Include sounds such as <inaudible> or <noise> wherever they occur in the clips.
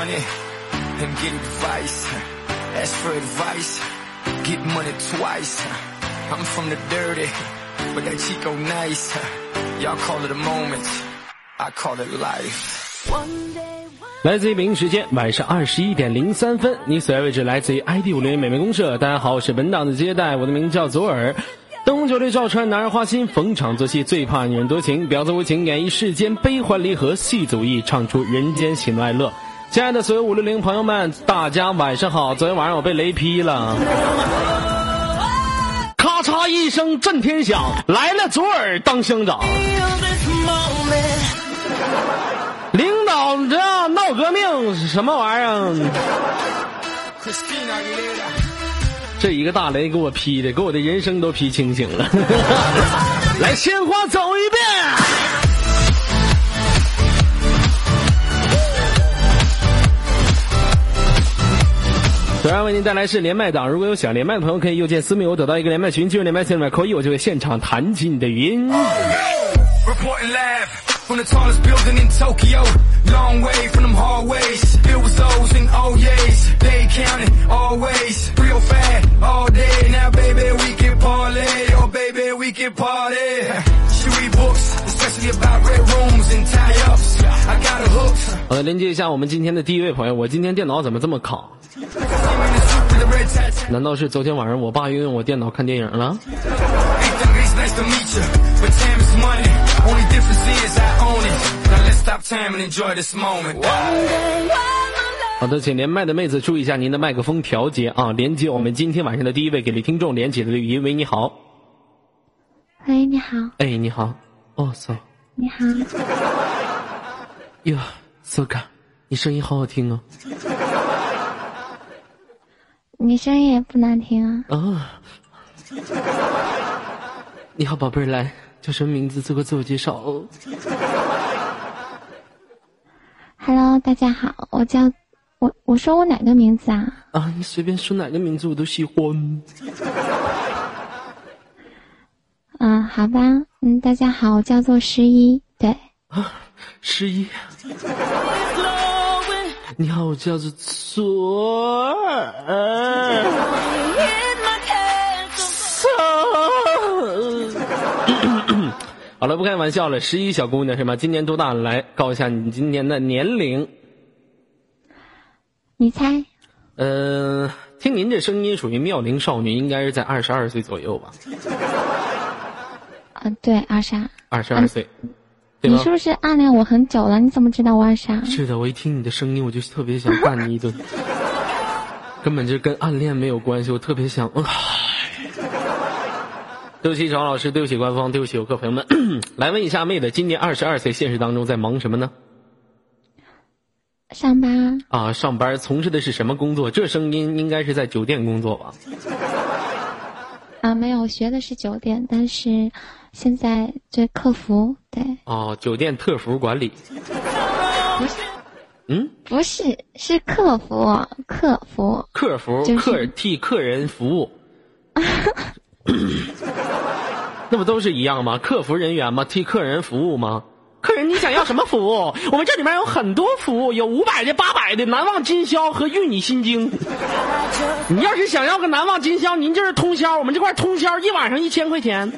money 来自于北京时间晚上二十一点零三分，你所在位置来自于 ID 五零美美公社。大家好，我是本档的接待，我的名字叫左耳。灯红酒绿照穿男人花心，逢场作戏最怕女人多情，婊子无情演绎世间悲欢离合，戏祖义唱出人间喜怒哀乐。亲爱的所有五六零朋友们，大家晚上好。昨天晚上我被雷劈了，咔嚓一声震天响，来了左耳当乡长。领导这闹革命什么玩意儿？这一个大雷给我劈的，给我的人生都劈清醒了。<laughs> 来，鲜花走一遍。昨然为您带来是连麦档，如果有想连麦的朋友，可以右键私密我得到一个连麦群，进入连麦群里面扣一，我就会现场弹起你的语音。呃的连接一下我们今天的第一位朋友我今天电脑怎么这么卡？难道是昨天晚上我爸又用我电脑看电影了？好的请连麦的妹子注意一下您的麦克风调节啊连接我们今天晚上的第一位给力听众连接的语音。为你好。喂你好。哎你好。哦，so，你好，哟，so 嘎，你声音好好听哦，你声音也不难听啊。哦，你好，宝贝儿，来，叫什么名字？做个自我介绍哦。Hello，大家好，我叫我我说我哪个名字啊？啊，你随便说哪个名字我都喜欢。嗯，好吧，嗯，大家好，我叫做十一，对，啊十一，你好，我叫做左耳。好了，不开玩笑了。十一小姑娘是吗？今年多大了？来告一下你今年的年龄。你猜？嗯、听您这声音属于妙龄少女，应该是在二十二岁左右吧？啊，对，二十二。二十二岁，对你是？不是暗恋我很久了？你怎么知道我二十二？是的，我一听你的声音，我就特别想干你一顿，<laughs> 根本就跟暗恋没有关系。我特别想，唉 <laughs> 对不起，张老师，对不起，官方，对不起，游客朋友们。<coughs> 来问一下妹子，今年二十二岁，现实当中在忙什么呢？上班？啊，上班，从事的是什么工作？这声音应该是在酒店工作吧？啊，没有，学的是酒店，但是现在对客服，对，哦，酒店客服管理。不是，嗯，不是，是客服，客服。客服，就是客替客人服务。<laughs> 那不都是一样吗？客服人员吗？替客人服务吗？客人，你想要什么服务？我们这里面有很多服务，有五百的、八百的，难忘今宵和玉女心经。<laughs> 你要是想要个难忘今宵，您就是通宵，我们这块通宵一晚上一千块钱。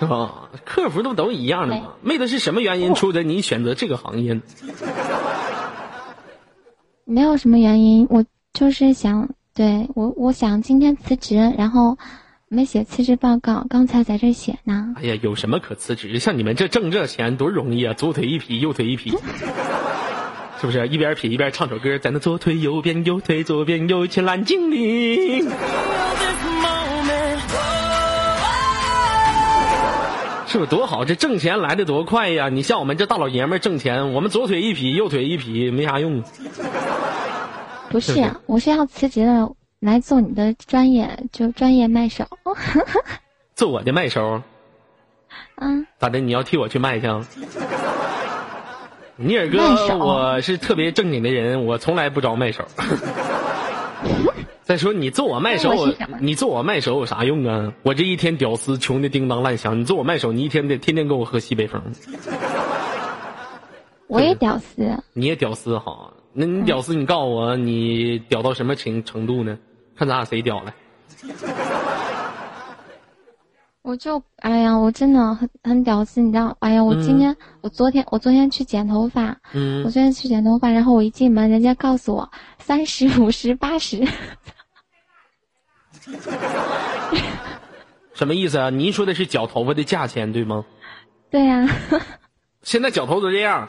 是 <laughs> 吧？客服都都一样的嘛。妹子是什么原因出的你选择这个行业？没有什么原因，我就是想，对我，我想今天辞职，然后没写辞职报告，刚才在这写呢。哎呀，有什么可辞职？像你们这挣这钱多容易啊！左腿一劈，右腿一劈，<laughs> 是不是？一边劈一边唱首歌，在那左腿右边，右腿左边，有一群蓝精灵。是不是多好？这挣钱来的多快呀！你像我们这大老爷们儿挣钱，我们左腿一劈，右腿一劈，没啥用。不是是不是，我是要辞职了，来做你的专业，就专业卖手。<laughs> 做我的卖手，嗯，咋的？你要替我去卖去啊？尼尔哥我是特别正经的人，我从来不招卖手。再说你做我卖手你做我卖手有啥用啊？我这一天屌丝，穷的叮当乱响。你做我卖手，你一天得天天跟我喝西北风，我也屌丝，你也屌丝哈。那你屌丝，你告诉我，你屌到什么程程度呢？看咱俩谁屌了。<laughs> 我就哎呀，我真的很很屌丝，你知道？哎呀，我今天、我昨天我昨天去剪头发，嗯我昨天去剪头发，然后我一进门，人家告诉我三十、五十、八十，<laughs> 什么意思啊？您说的是绞头发的价钱对吗？对呀、<laughs> 现在绞头都这样，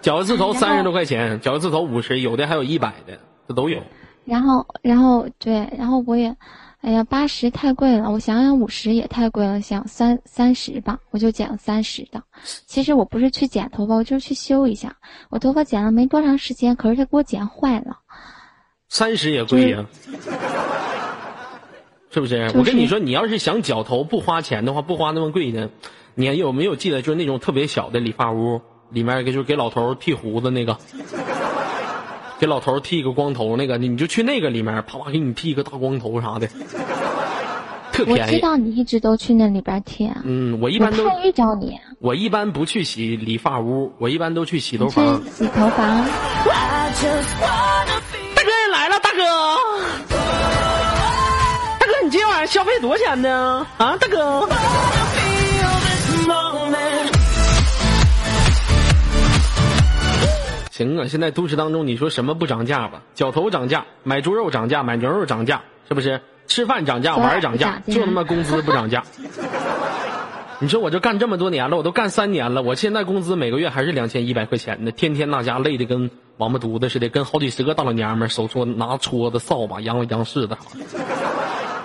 绞一次头三十多块钱，绞一次头五十，有的还有一百的，这都有。然后然后对，然后我也，哎呀，八十太贵了，我想想五十也太贵了，想三三十吧，我就剪了三十的。其实我不是去剪头发，我就是去修一下。我头发剪了没多长时间，可是他给我剪坏了。三十也贵呀、是不是？是我跟你说，你要是想绞头不花钱的话，不花那么贵的，你还有没有记得就是那种特别小的理发屋，里面给就是给老头剃胡子那个，给老头儿剃个光头那个，你就去那个里面，啪啪给你剃个大光头啥的，特我便宜。知道你一直都去那里边剃，啊嗯，我一般都太遇着你，我一般不去洗理发屋，我一般都去洗头房。洗头房。大哥也来了，大哥，大哥，你今天晚上消费多少钱呢？啊，大哥。行啊，现在都市当中，你说什么不涨价吧？脚头涨价，买猪肉涨价，买牛肉涨价，是不是？吃饭涨价，玩涨价就他妈工资不涨价。<laughs> 你说我这干这么多年了，我都干三年了，我现在工资每个月还是两千一百块钱呢，天天那家累的跟王八犊子似的，跟好几十个大老娘们手搓拿戳子、扫把、洋洋式的。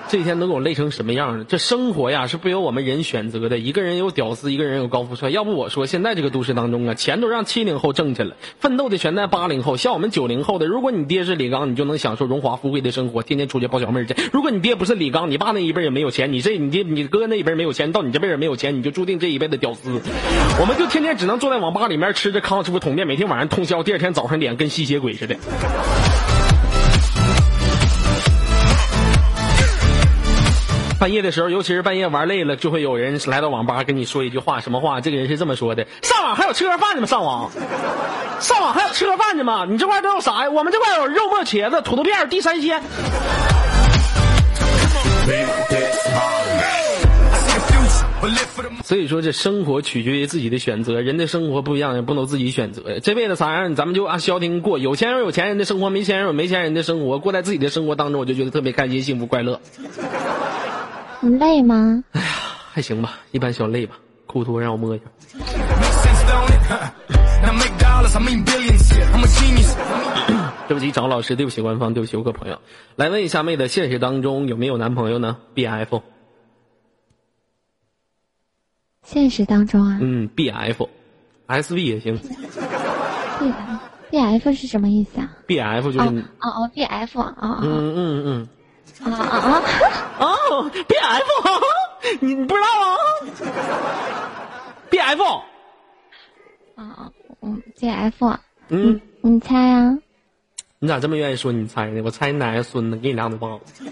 这一天能给我累成什么样呢？这生活呀是不由我们人选择的，一个人有屌丝，一个人有高富帅。要不我说，现在这个都市当中啊，钱都让七零后挣去了，奋斗的全在八零后。像我们九零后的，如果你爹是李刚，你就能享受荣华富贵的生活，天天出去抱小妹去。如果你爹不是李刚，你爸那一辈也没有钱，你这你爹你哥那一辈没有钱，到你这辈也没有钱，你就注定这一辈子屌丝。我们就天天只能坐在网吧里面吃着康师傅桶面，每天晚上通宵，第二天早上脸跟吸血鬼似的。半夜的时候，尤其是半夜玩累了，就会有人来到网吧跟你说一句话，什么话？这个人是这么说的：上网还有吃个饭的吗？上网，上网还有吃个饭的吗？你这块都有啥呀？我们这块有肉末、茄子、土豆片、地三鲜。所以说，这生活取决于自己的选择，人的生活不一样，也不能自己选择。这辈子啥样，咱们就按消停过。有钱人有钱人的生活，没钱人有没钱人的生活，过在自己的生活当中，我就觉得特别开心、幸福、快乐。你累吗？哎呀还行吧，一般小累吧。裤托让我摸一下。<coughs> 对不起，找老师，对不起，官方，对不起，我个朋友。来问一下妹子，现实当中有没有男朋友呢？BF，现实当中啊嗯，BF，SV 也行，B B F 是什么意思啊？，BF 就是，哦嗯哦哦，B F 啊啊嗯嗯，啊啊啊！哦，BF，你你不知道啊？BF，啊，嗯，J F，嗯，你猜啊？你咋这么愿意说你猜呢？我猜你奶奶孙子，给你两嘴巴子。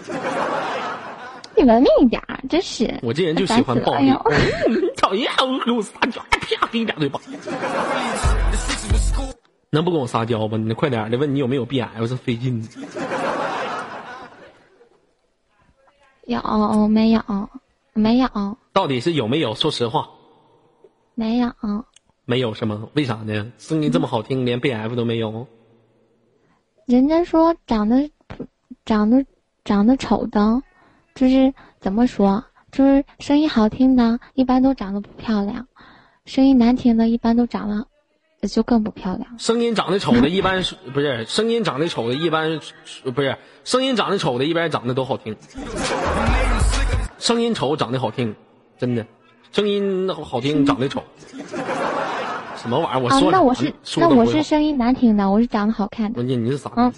你文明一点，真是。我这人就喜欢暴力烦死了哎，嗯 <laughs> 讨厌，我给我撒娇，啪，给你两嘴巴。能不跟我撒娇吗？你快点的问你有没有 BF 是费劲。有没有？没有，到底是有没有？说实话，没有。没有是吗？为啥呢？声音这么好听，连 BF 都没有。人家说长得长得长得丑的，就是怎么说？就是声音好听的，一般都长得不漂亮；声音难听的，一般都长得就更不漂亮。声音长得丑的，一般是不是？声音长得丑的，一般是不是？声音长得丑的，一般长得都好听。声音丑长得好听，真的，声音好听长得丑。什么玩意儿？我啊说，啥那我是那我是声音难听的，我是长得好看的。关键你是啥？<coughs>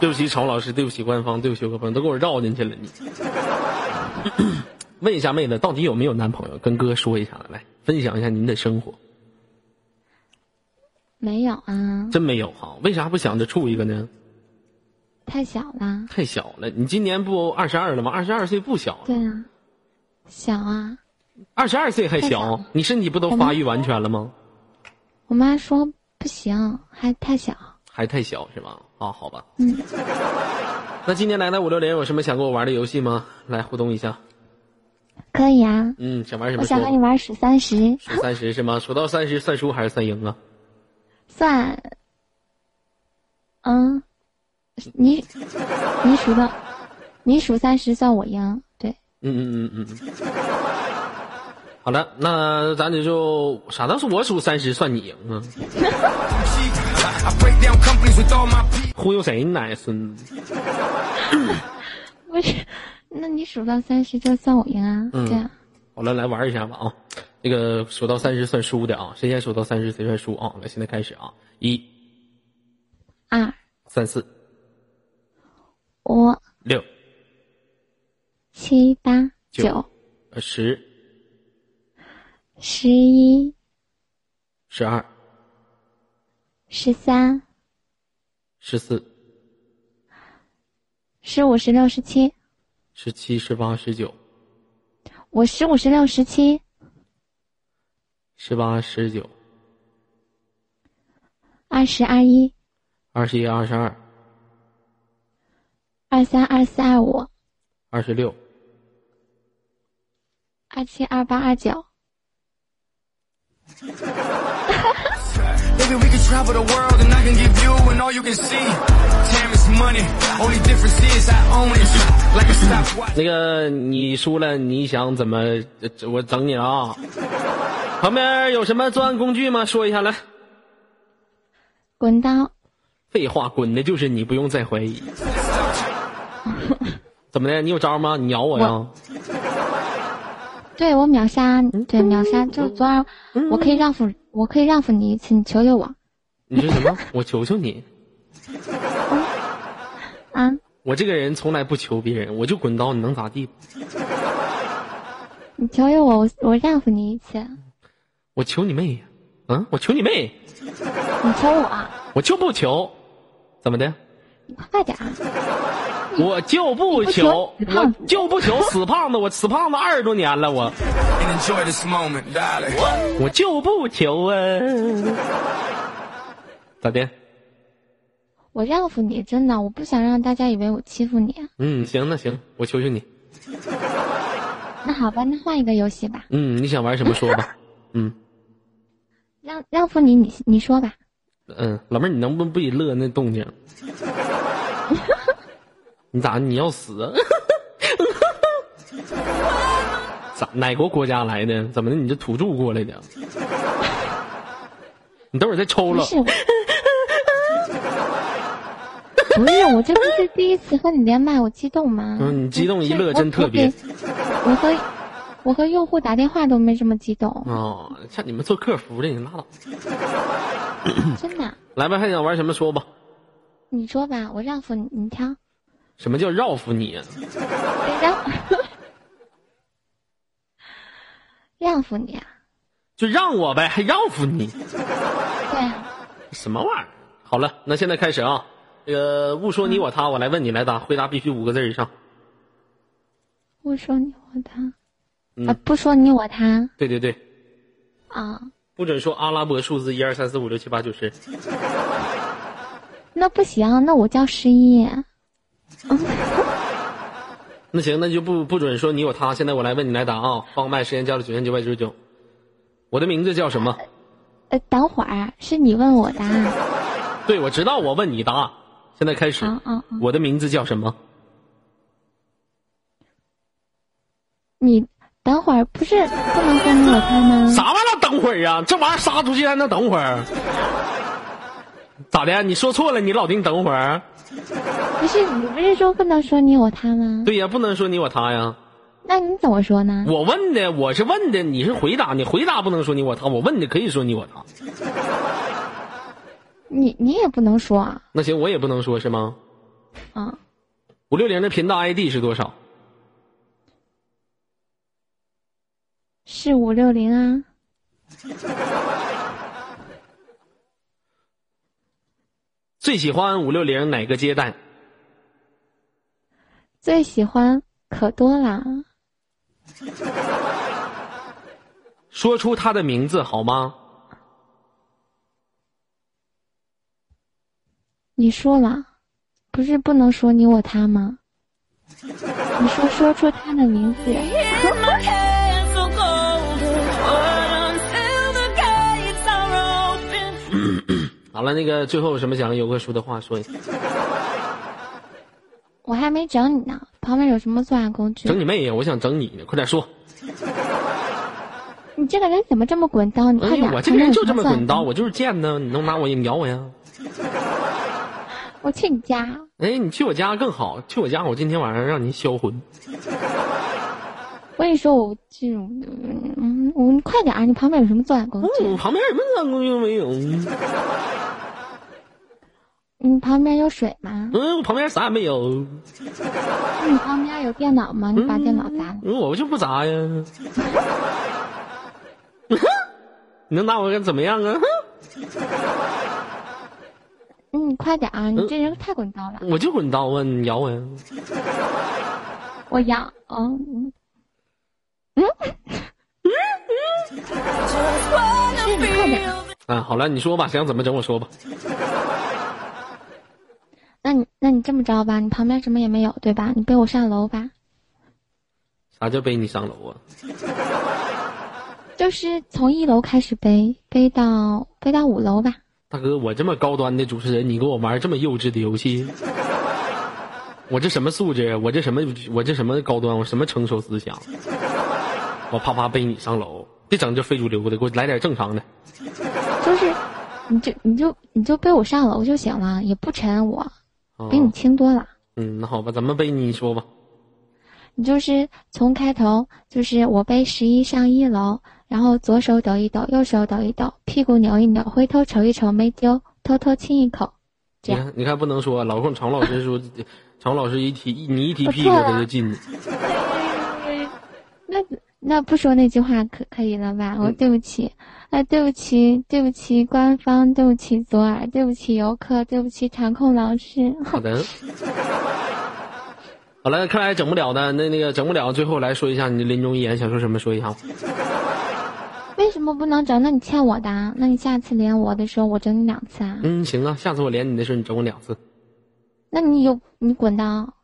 对不起，曹老师，对不起，官方，对不起，我个朋友，都给我绕进去了。你问一下妹子，到底有没有男朋友？跟哥说一下，来分享一下您的生活。没有啊，真没有哈？为啥不想着处一个呢？太小了。太小了，你今年不二十二了吗？二十二岁不小了。对啊，小啊，二十二岁还小小，你身体不都发育完全了吗？我妈说不行，还太小。还太小是吧？啊，好吧。嗯。那今天来到五六零有什么想跟我玩的游戏吗？来互动一下。可以啊，嗯，想玩什么我？想和你玩数三十，数三十是吗？数到三十算输还是算赢啊？算，嗯，你你数到，你数三十算我赢，对，嗯嗯嗯嗯。嗯。好了，那咱这就啥都是我数三十算你赢啊. <laughs> 忽悠谁呢？奶孙子！不是，那你数到三十就算我赢啊，嗯。对啊，好了，来玩一下吧啊！那个数到三十算输的啊，谁先数到三十谁算输啊！来，现在开始啊，一、二。三、四、五。六、七八九九。呃十、十一十二、十三。十四、十五十六十七，十七、十八、十九、我十五十六十七十八、十九、二十二一。二十一、二十二、二三二四二五。二十六、二七二八二九 <laughs> Maybe we can travel the world and I can give you and all you can see. Time is money. Only difference is I own it. Like a stopwatch. 那个你输了，你想怎么？呃我整你了啊！旁边有什么作案工具吗？说一下来。滚刀废话，滚的就是你，不用再怀疑。怎么的？你有招吗？你咬我呀？对我秒杀，对秒杀，就昨晚我可以让服，我可以让服你一次，你求求我你说什么？我求求你，<laughs> 啊！我这个人从来不求别人，我就滚刀，你能咋地？你求求我，我我让服你一次，我求你妹呀！嗯，我求你妹，你求我，我就不求，怎么的？你快点儿！<laughs> 我就不求，我就不求死胖子，我死胖子二十多年了，我 enjoy this moment, 我就不求啊！咋的？我让服你，真的，我不想让大家以为我欺负你。嗯，行，那行，我求求你。那好吧，那换一个游戏吧，嗯，你想玩什么说吧。<laughs> 嗯让让服你，你你说吧。嗯，老妹儿，你能不能不许乐那动静？<laughs> 你咋你要死啊？<laughs> 咋哪国国家来的？怎么的？你这土著过来的？你等会儿再抽了。不是我，这不是第一次和你连麦，我激动吗？嗯，你激动一乐真特别。我我和我和用户打电话都没这么激动，哦，像你们做客服的，你拉倒。真的。来吧，还想玩什么说吧？你说吧，我让服你，你挑。什么叫绕服你啊？让 <laughs> 让服你啊？就让我呗，还让服你？对啊，什么玩意儿？好了，那现在开始啊。这个勿说你我他，我来问你来答，回答必须五个字以上。勿说你我他，嗯啊，不说你我他对对对，啊，不准说阿拉伯数字一二三四五六七八九十。那不行，那我叫十一。<laughs> 那行，那就不不准说你有他。现在我来问你来答啊。放麦时间交了九千九百九十九。我的名字叫什么？呃，等会儿是你问我答案。对，我知道，我问你答。现在开始。我的名字叫什么？你等会儿不是不能说你我他吗？啥玩意儿？等会儿啊！这玩意儿杀出去还能等会儿？咋的？你说错了，你老丁等会儿。不是你不是说不能说你我他吗？对呀，不能说你我他呀。那你怎么说呢？我问的，我是问的，你是回答，你回答不能说你我他，我问的可以说你我他。<laughs> 你你也不能说啊。那行，我也不能说是吗？啊，五六零的频道 ID 是多少？是五六零啊。<laughs> 最喜欢五六零哪个接待？最喜欢可多啦，说出他的名字好吗？你说了，不是不能说你我他吗？你说说出他的名字。好了，那个最后有什么想有个说的话说一下。我还没整你呢，旁边有什么作案工具？整你妹呀！我想整你呢，快点说。你这个人怎么这么滚刀？你快点！我这个人就这么滚刀，我就是贱呢，你能拿我你咬我呀？我去你家，哎，你去我家更好，去我家我今天晚上让你销魂。我跟你说，我这种，嗯，我你快点儿！你旁边有什么作案工具？嗯，旁边什么作案工具都没有？你旁边有水吗？嗯，我旁边啥也没有。你旁边有电脑吗？你把电脑砸了。嗯，我就不砸呀。<laughs> 你能拿我怎么样啊？<laughs> 嗯，你快点啊！你这人太滚刀了。我就滚刀啊！你咬我呀？我咬，哦，嗯 <laughs> 嗯嗯快点儿。啊，好了，你说吧，想怎么整我说吧。那你那你这么着吧，你旁边什么也没有，对吧？你背我上楼吧。啥叫背你上楼啊？<laughs> 就是从一楼开始背，背到背到五楼吧。大哥，我这么高端的主持人，你给我玩这么幼稚的游戏，我这什么素质？我这什么？我这什么高端？我什么成熟思想？我啪啪背你上楼，别整这非主流的，给我来点正常的。就是，你就你就你就背我上楼就行了，也不沉我，啊比你轻多了。嗯，那好吧，咱们背你说吧。你就是从开头，就是我背十一上一楼，然后左手抖一抖，右手抖一抖，屁股扭一扭，回头瞅一瞅没丢，偷偷亲一口，这样。你看，你看，不能说老公常老师说，<laughs> 常老师一提你一提屁股他就进去。<laughs> 那那不说那句话可可以了吧？我对不起，啊，对不起，对不起，官方，对不起，左耳，对不起，游客，对不起，场控老师。好的。好了，看来整不了的，那那个整不了，最后来说一下你的临终遗言，想说什么说一下。<laughs> 为什么不能整？那你欠我的啊，那你下次连我的时候，我整你两次啊？嗯，行啊，下次我连你的时候，你整我两次。那你有你滚刀，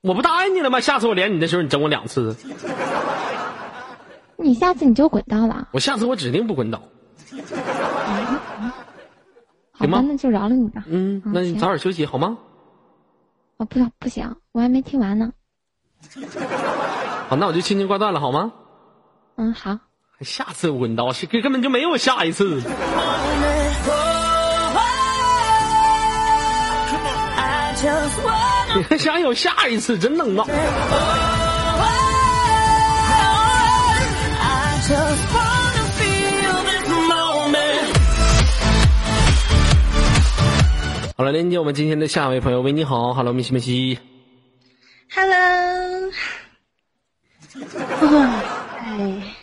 我不答应你了吗？下次我连你的时候，你整我两次。你下次你就滚刀了。我下次我指定不滚倒。<laughs> 好吗那就饶了你吧。嗯，那你早点休息好吗？哦，不不行，我还没听完呢。<laughs> 好，那我就轻轻挂断了好吗？嗯，好。下次我滚刀是根本就没有下一次。<laughs> 你还想有下一次，真能闹。好了，连接我们今天的下一位朋友，喂，你好，Hello，米西米西。Hello，哇，哎，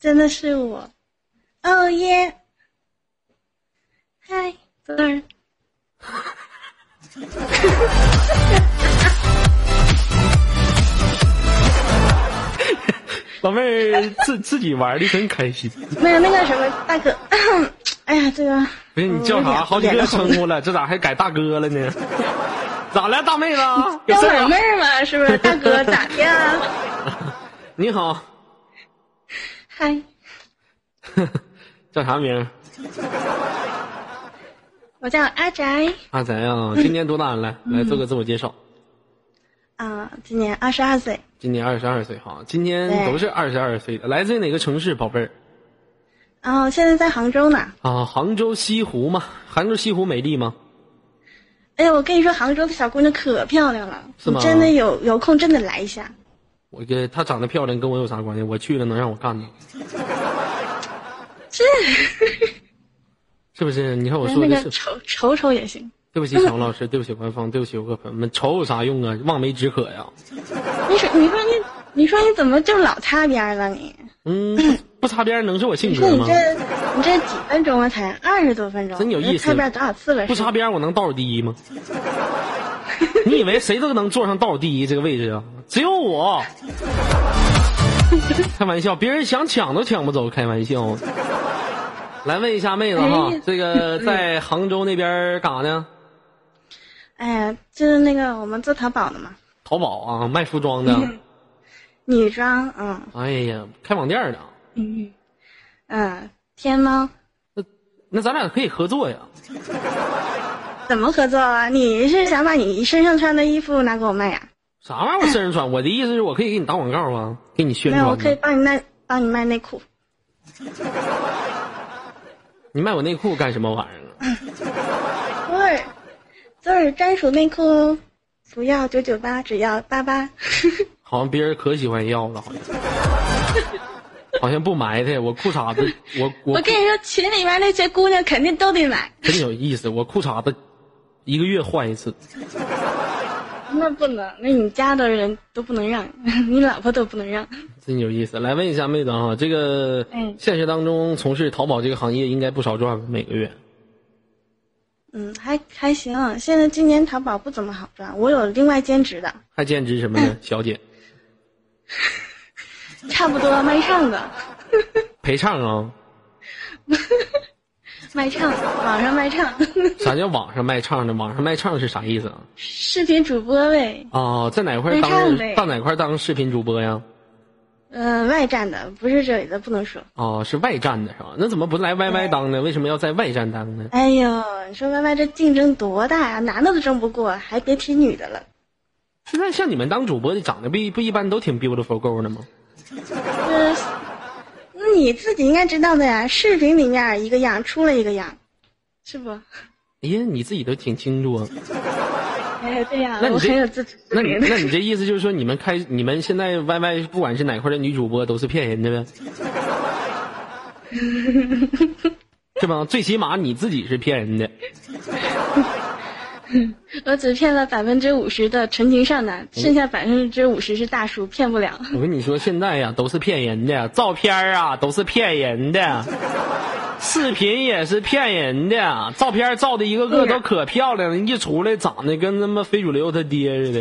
真的是我，哦耶！嗨，左耳，老妹儿自自己玩的真开心。没有那个什么大哥，<clears throat> 哎呀，这个不是你叫啥？好几个称呼了，这咋还改大哥了呢？咋了，大妹子？<laughs> 有叫事儿啊老妹？儿嘛，是不是？大哥咋的呀？<laughs> 你好，嗨，<laughs> 叫啥名？我叫阿宅，阿宅啊，今年多大了？来来做个自我介绍。啊、今年二十二岁，今年二十二岁哈，今年都是二十二岁的。来自于哪个城市，宝贝儿？然后现在在杭州呢。啊，杭州西湖吗？杭州西湖美丽吗？哎呀，我跟你说，杭州的小姑娘可漂亮了，是吗你真的有有空真的来一下。我跟她长得漂亮跟我有啥关系？我去了能让我干吗？这 <laughs> 是不是？你看我说的是，那个瞅瞅瞅也行。对不起，小老师，对不起官方，对不起游客朋友们，瞅有啥用啊？望梅止渴呀。你说，你说你，你说你怎么就老擦边儿了你？嗯，不不擦边能是我性格吗？你你这你这几分钟啊？才二十多分钟，真有意思擦边多少次了？不擦边我能倒数第一吗？<laughs> 你以为谁都能坐上倒数第一这个位置啊？只有我。<laughs> 开玩笑，别人想抢都抢不走，开玩笑。来问一下妹子哈哎，这个 <laughs> 在杭州那边干啥呢？哎呀，就是那个我们做淘宝的嘛，淘宝啊，卖服装的。女装，嗯哎呀，开网店的。嗯嗯，天猫那那咱俩可以合作呀。<laughs> 怎么合作啊？你是想把你身上穿的衣服拿给我卖呀、啥玩意儿？我身上穿？我的意思是我可以给你打广告啊，给你宣没有，我。可以帮你卖，帮你卖内裤。你卖我内裤干什么玩意儿啊？<laughs> 左耳，左耳专属内裤哦，不要九九八，只要八八。<laughs> 好像别人可喜欢要了，好像。好像不埋汰我裤衩子，<laughs> 我我我跟你说，群里面那些姑娘肯定都得买。<laughs> 真有意思，我裤衩子一个月换一次。那不能，那你家的人都不能让，你老婆都不能让。真有意思。来问一下妹子啊，这个嗯现实当中从事淘宝这个行业应该不少赚吧？每个月嗯，还还行。现在今年淘宝不怎么好赚，我有另外兼职的，还兼职什么呢？小姐 <laughs> 差不多卖唱的，陪唱啊？<laughs> 卖唱，网上卖唱，啥叫网上卖唱呢？网上卖唱是啥意思啊？视频主播呗。哦，在哪块当到哪块当视频主播呀？嗯、外站的，不是这里的，不能说。哦，是外站的是吧？那怎么不来 YY 当呢？为什么要在外站当呢？哎呦，你说 YY 这竞争多大呀？男的都争不过，还别提女的了。现在像你们当主播的，长得不一不一般都挺 beautiful girl 的吗？这，那你自己应该知道的呀。视频里面一个样，出了一个样，是不？哎呀，你自己都挺清楚啊。哎，对呀，那你这那你。那你这意思就是说，你们开你们现在 YY 不管是哪块的女主播都是骗人的呗？<laughs> 是吧？最起码你自己是骗人的。<laughs> 我只骗了百分之五十的纯情少男，剩下百分之五十是大叔，骗不了。我跟你说，现在呀都是骗人的，照片啊都是骗人的，视频也是骗人的，照片照的一个个都可漂亮了，一出来长得跟他妈非主流他爹似的。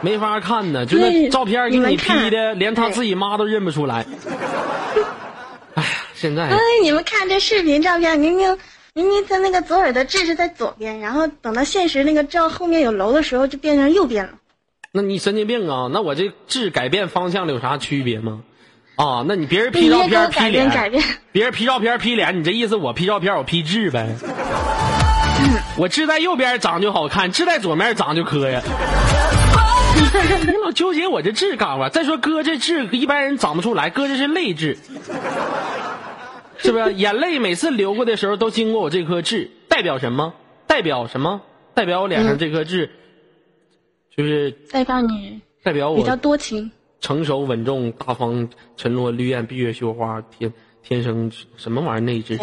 没法看呢，就那照片给你你 P 的，连他自己妈都认不出来。哎呀，现在哎，你们看这视频照片，明明明明他那个左耳的痣是在左边，然后等到现实那个照后面有楼的时候，就变成右边了。那你神经病啊？那我这痣改变方向了有啥区别吗？啊，那你别人 P 照片 P 脸，改变，别人 P 照片 P 脸，你这意思我 P 照片我 P 痣呗？我痣在右边长就好看，痣在左面长就磕呀。<laughs> 你老纠结我这痣干嘛？再说哥这痣一般人长不出来，哥这是泪痣，是不是？眼泪每次流过的时候都经过我这颗痣，代表什么？代表什么？代表我脸上这颗痣，就是代表你代表我比较我多情。成熟稳重、大方、沉落绿艳、闭月羞花，天天生什么玩意儿那一只？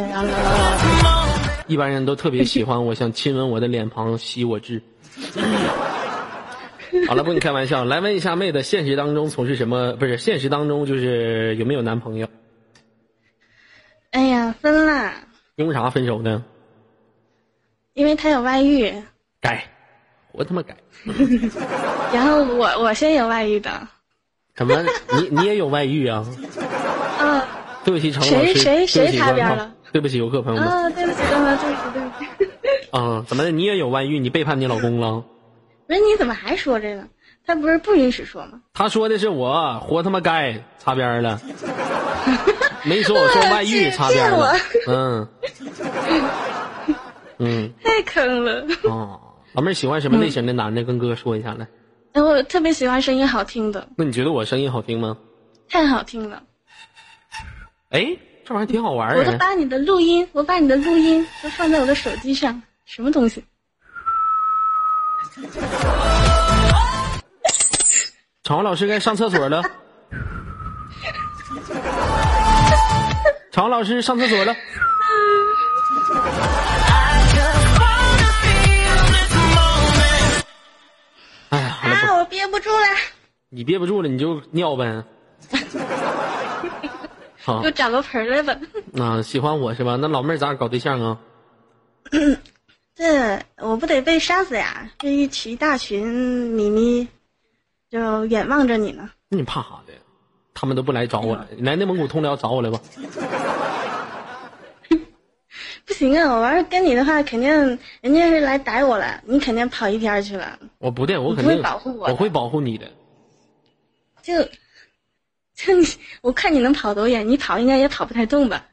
一般人都特别喜欢我，想亲吻我的脸庞，吸我痣。好了，不跟你开玩笑，来问一下妹子，现实当中从事什么？不是现实当中就是有没有男朋友？哎呀，分了，因为啥分手呢？因为他有外遇，改，我他妈改 <laughs> 然后我我先有外遇的。什么？你你也有外遇啊？<laughs> 啊对不起，程老师，谁谁谁擦边了？对不起，游客朋友们。啊，对不起，对不起，对不起。啊，怎么的？你也有外遇？你背叛你老公了？不是你怎么还说这个？他不是不允许说吗？他说的是我活他妈该擦边了，<laughs> 没说我说外遇擦边了。嗯嗯太坑了！哦，老妹儿喜欢什么类型的男的？跟哥说一下来。哎，我特别喜欢声音好听的，那你觉得我声音好听吗？太好听了。哎，这玩意儿挺好玩我都。把你的录音，我把你的录音都放在我的手机上，什么东西？<laughs> 场王老师该上厕所了。<laughs> 场王老师上厕所了。<laughs> 不住了，你憋不住了，你就尿呗。<laughs> 好就找个盆儿来吧。啊，喜欢我是吧？那老妹儿咋搞对象啊？<coughs> 这我我不得被杀死呀！这一群大群咪咪，就远望着你呢。那你怕啥的？他们都不来找我了，来内蒙古通辽找我来吧。不行啊！我要是跟你的话，肯定人家是来逮我了，你肯定跑一边去了。我不对，我你不会保护我我会保护你的。就 <laughs> 就你，我看你能跑多远，你跑应该也跑不太动吧？<laughs>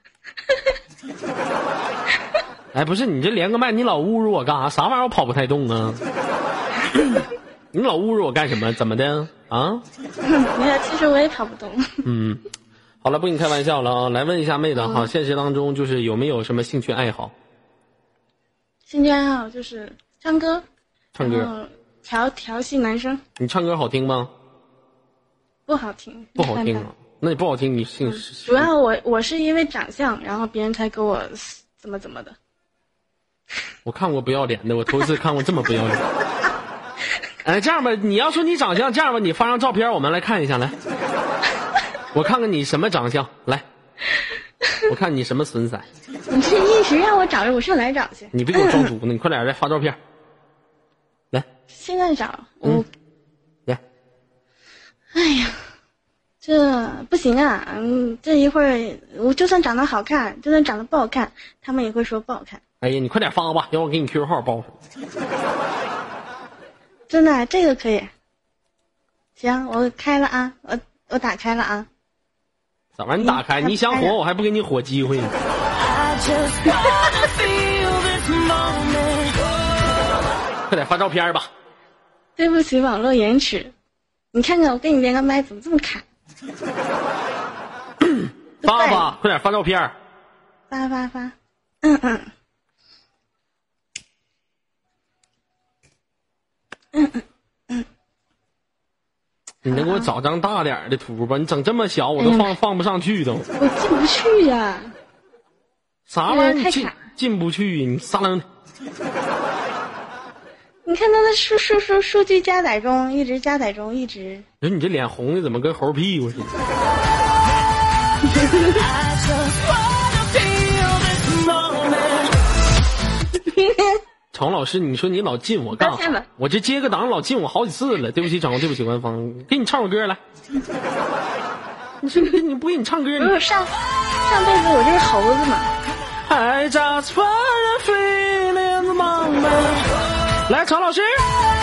哎，不是你这连个麦，你老侮辱我干啥？啥玩意儿我跑不太动啊？<laughs> 你老侮辱我干什么？怎么的啊？没有，其实我也跑不动。嗯，好了，不跟你开玩笑了啊！来问一下妹子哈，现实当中就是有没有什么兴趣爱好？兴趣爱好就是唱歌，唱歌，调调戏男生，你唱歌好听吗？不好听，不好听啊。那你不好听，你姓主要我我是因为长相，然后别人才给我怎么怎么的。<laughs> 我看过不要脸的，我头一次看过这么不要脸。<laughs> 哎，这样吧，你要说你长相，这样吧，你发张照片，我们来看一下，来，我看看你什么长相，来，<laughs> 我看你什么损色，你这一直让我找着，我上哪儿找去？你别给我装犊子，你快点来发照片，<laughs> 来现在找嗯我，来，哎呀，这不行啊！嗯，这一会儿我就算长得好看，就算长得不好看，他们也会说不好看。哎呀，你快点发吧，要我给你 QQ 号报上。<laughs> 真的，这个可以。行，我开了啊，我我打开了啊。咋玩？你打开，嗯你想火，我还不给你火机会呢。快点发照片吧。对不起，网络延迟。你看看我给你连个麦怎么这么卡？<coughs> 发吧，快点发照片。发发发，嗯嗯嗯嗯。你能给我找张大点儿的图吧？你整这么小，我都哎放放不上去都。我进不去呀、啥玩意儿？你进进不去，你撒楞的。<laughs> 你看它的数数数数据加载中，一直加载中，一直。你说你这脸红的怎么跟猴屁股似的？<laughs> 常老师，你说你老进我干啥？我这接个档老进我好几次了，对不起，长官，对不起，官方，给你唱首歌来。<laughs> 你说你你不给你唱歌，你不是上上辈子我就是猴子嘛。I just wanna feel in the moment。来，常老师，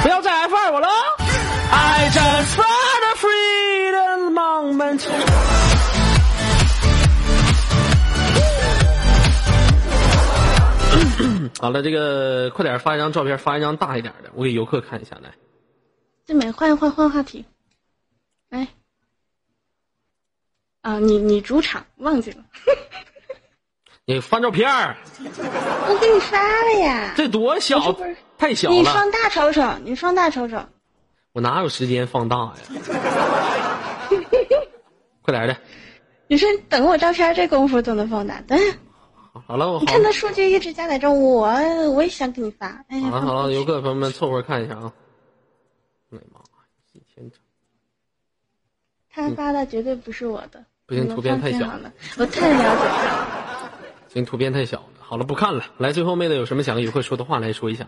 不要再 F 二我了。I just wanna feel in <clears throat> 好了，这个快点发一张照片，发一张大一点的，我给游客看一下来。这美换换换话题，来。啊，你你主场忘记了，<laughs> 你翻照片儿，我给你发了呀。这多小太小了，你放大瞅瞅，你放大瞅瞅。我哪有时间放大呀？<laughs> 快点的，你说等我照片这功夫都能放大，等好了，我看他数据一直加载中，我我也想给你发。哎呀，好了好了，游客朋友们凑合看一下啊。他发的绝对不是我的。不行图片太小了，我太了解他了。行，图片太小了。好了，不看了。来，最后妹子有什么想跟游客说的话来说一下？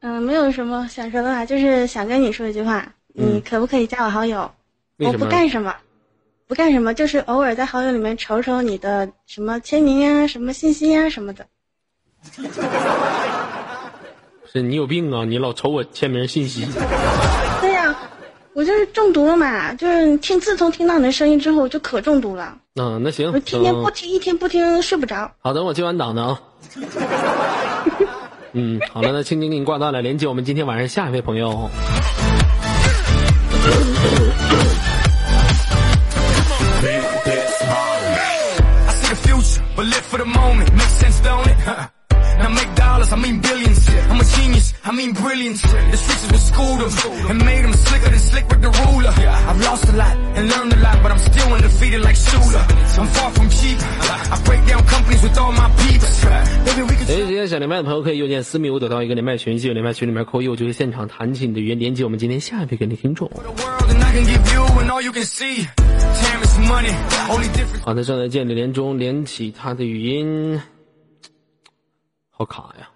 嗯，没有什么想说的话，就是想跟你说一句话，嗯你可不可以加我好友？我？不干什么，不干什么，就是偶尔在好友里面瞅瞅你的什么签名啊、什么信息啊什么的。<laughs> 是你有病啊！你老瞅我签名信息。<laughs> 对呀、我就是中毒了嘛，就是听自从听到你的声音之后，我就可中毒了，嗯、那行，我天天不嗯听，一天不听睡不着。好的，我接完档的啊。<laughs> 嗯，好了，那青青给你挂断了，连接我们今天晚上下一位朋友。For the moment. Makes sense, don't it? <laughs> Dollars, I mean billions. I'm a genius, I mean brilliance. The streets will school them and made them slicker than slick with the ruler. I've lost a lot and learned a lot, but I'm still undefeated like Shula. I'm far from cheap. I break down companies with all my peeps. Baby, we can 哎，今天想连麦的朋友可以右键私密我得到一个连麦群，进入连麦群里面扣一，我就会现场弹起你的语言，连接我们今天下一位给你听众。the world and I can give you and all you can see. Time is money. Only difference. 好的，正在建立连中，连起他的语音，好卡呀。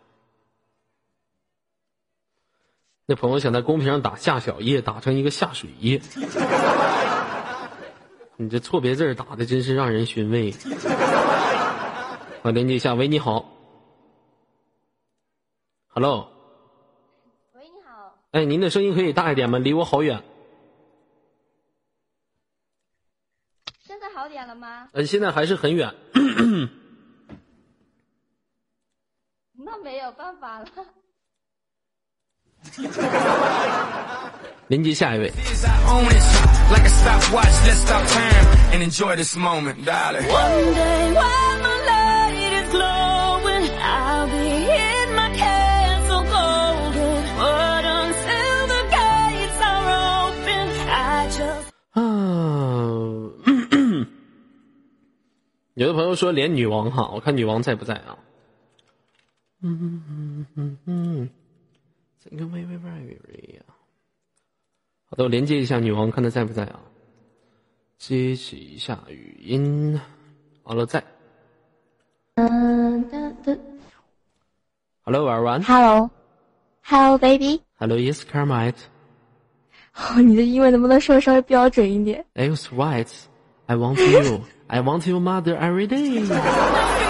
那朋友想在公屏上打夏小叶，打成一个下水叶。<laughs> 你这错别字打的真是让人寻味。<laughs> 我，连接一下，喂，你好，Hello，喂，你好，哎，您的声音可以大一点吗？离我好远。现在好点了吗？呃，现在还是很远。那没有办法了。<laughs> 连接下一位。<coughs> 有的朋友说，连女王哈，我看女王在不在啊？嗯嗯嗯嗯嗯。这个喂喂喂喂喂呀！好的，我连接一下女王，看她在不在啊？接起一下语音，好了，在。嗯的的 Hello everyone。，Hello，Hello baby，Hello yes Carmite。哦，你的英文能不能说的稍微标准一点？I was right. I want you. I want your mother every day.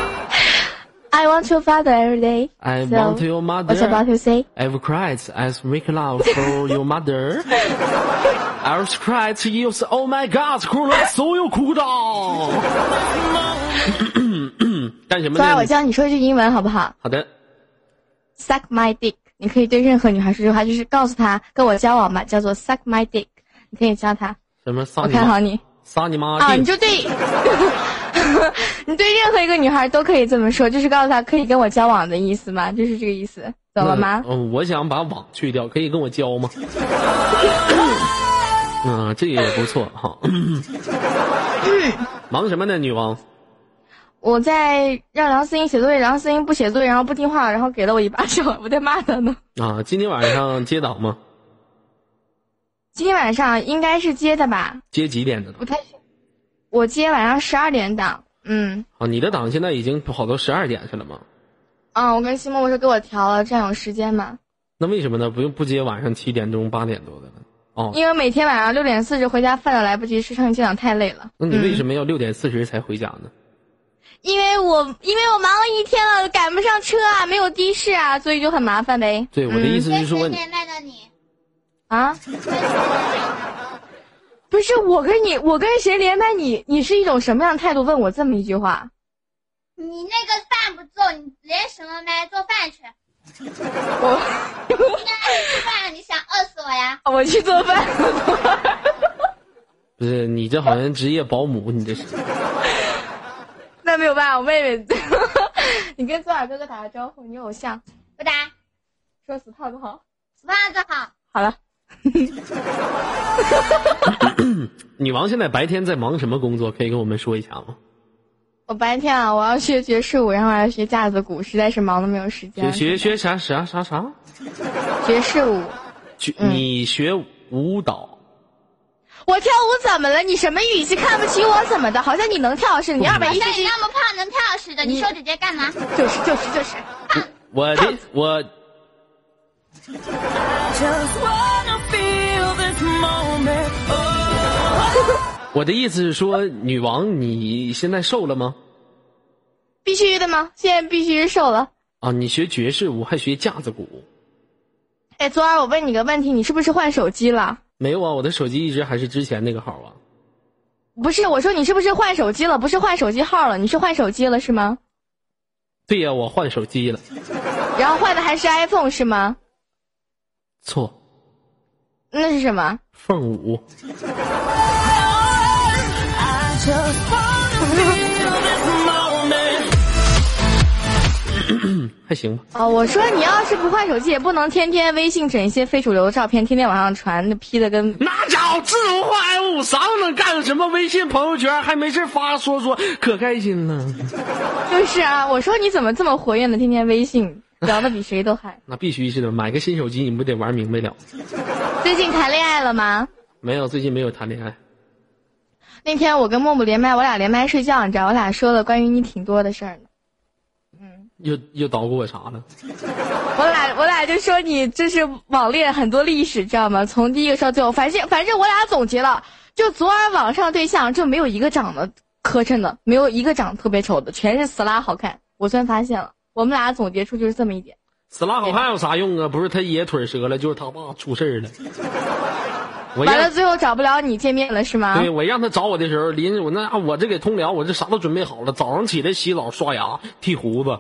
I want your father every day. I So, want your mother. What about you say? I've cried as make love for your mother. I've cried tears. Oh my God，哭了，所有哭的。干什么昨晚我呢？教你说一句英文好不好好的，？Suck my dick。你可以对任何女孩说这句话，就是告诉她跟我交往吧，叫做 suck my dick。你可以教她，我什么？看好你撒你妈啊！腚你就对，<laughs> 你对任何一个女孩都可以这么说，就是告诉她可以跟我交往的意思吗，就是这个意思，懂了吗？嗯，我想把网去掉，可以跟我交吗？<laughs> 嗯，这个也不错哈。忙什么呢，女王？我在让梁思英写作业，梁思英不写作业，然后不听话，然后给了我一巴掌，我在骂她呢。啊，今天晚上接档吗？今天晚上应该是接的吧？接几点的档不？太确，我接晚上十二点档。嗯，啊，你的档现在已经跑到十二点去了吗？啊，我跟西蒙我说给我调了，这样有时间嘛？那为什么呢？不用不接晚上七点钟、八点多的了？哦，因为每天晚上六点四十回家，饭都来不及吃，上机场太累了。那你为嗯什么要六点四十才回家呢？因为我因为我忙了一天了，赶不上车啊，没有的士啊，所以就很麻烦呗。对，我的意思是说，年代的你，啊，不是我跟你，我跟谁连麦你？你是一种什么样的态度问我这么一句话？你那个饭不做，你直接省了麦做饭去。我你现在吃饭，你想饿死我呀？<laughs> 我去做饭。<laughs> 不是你这好像职业保姆，你这是 <laughs> 那没有办法，我妹妹，你跟左耳哥哥打个招呼，你偶像，不打，说死胖子好。死胖子好。好了，<laughs> 女王现在白天在忙什么工作？可以跟我们说一下吗？我白天啊，我要学爵士舞，然后还要学架子鼓，实在是忙的没有时间。学学学啥啥啥啥？爵士舞，学嗯你学舞蹈？我跳舞怎么了？你什么语气？看不起我怎么的？好像你能跳似的。你二百一十斤，那么胖能跳似的，你说姐姐干嘛？就是就是就是。我的我我的意思是说，女王你现在瘦了吗？必须的吗？现在必须是瘦了。啊，你学爵士舞还学架子鼓？哎，昨儿我问你个问题，你是不是换手机了？没有啊，我的手机一直还是之前那个号啊。不是，我说你是不是换手机了？不是换手机号了，你是换手机了是吗？对呀、我换手机了。然后换的还是 iPhone 是吗？错，那是什么？凤舞。<coughs> 还行吧。哦，我说你要是不换手机，也不能天天微信整一些非主流的照片，天天往上传，那 P 的跟那家伙自从换 i 五，啥都能干，什么微信朋友圈还没事发说说，可开心了。就是啊。我说你怎么这么活跃呢？天天微信聊的比谁都嗨。那必须是的，买个新手机你不得玩明白了？最近谈恋爱了吗？<laughs> 没有，最近没有谈恋爱。那天我跟默默连麦，我俩连麦睡觉，你知道，我俩说了关于你挺多的事儿呢。嗯，又又捣鼓我啥了？<laughs> 我俩我俩就说你这是网恋很多历史，知道吗？从第一个说到最后，反正反正我俩总结了，就昨晚网上对象就没有一个长得磕碜的，没有一个长得特别丑的，全是死拉好看。我算发现了，我们俩总结出就是这么一点。死拉好汉有啥用啊？不是他爷腿折了，就是他爸出事儿了。完了，最后找不了你见面了是吗？对我让他找我的时候，临我那我这给通辽，我这啥都准备好了。早上起来洗澡、刷牙、剃胡子，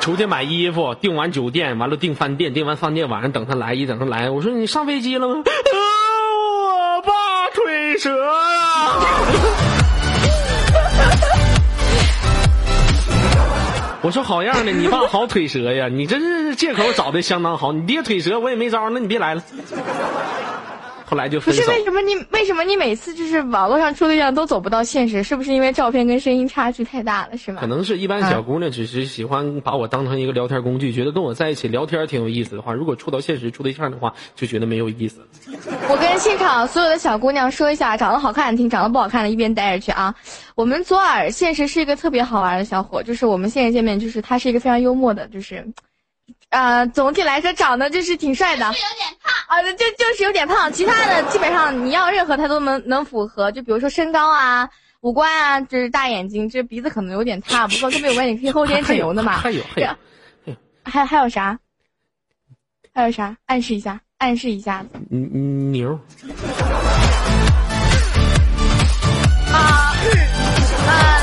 出去买衣服，订完酒店，完了订饭店，订完饭店晚上等他来，一等他来，我说你上飞机了吗？啊，我爸腿折了。我说好样的，你爸好腿折呀！你这是借口找的相当好，你爹腿折我也没招，那你别来了。后来就不是。为什么你为什么你每次就是网络上处对象都走不到现实？是不是因为照片跟声音差距太大了？是吗可？能是一般小姑娘只是喜欢把我当成一个聊天工具，觉得跟我在一起聊天挺有意思的话，如果处到现实处对象的话，就觉得没有意思。我跟现场所有的小姑娘说一下，长得好看的听，长得不好看的一边待着去啊。我们左耳现实是一个特别好玩的小伙，就是我们现实见面，就是他是一个非常幽默的，就是，呃，总体来说长得就是挺帅的。是有点胖。啊，就就是有点胖，其他的基本上你要任何他都能能符合，就比如说身高啊、五官啊，就是大眼睛，这鼻子可能有点塌，不过都没有关系，<laughs> 可以后天整容的嘛。还有还有这还还有啥？还有啥？暗示一下，暗示一下子嗯嗯牛，啊，啊，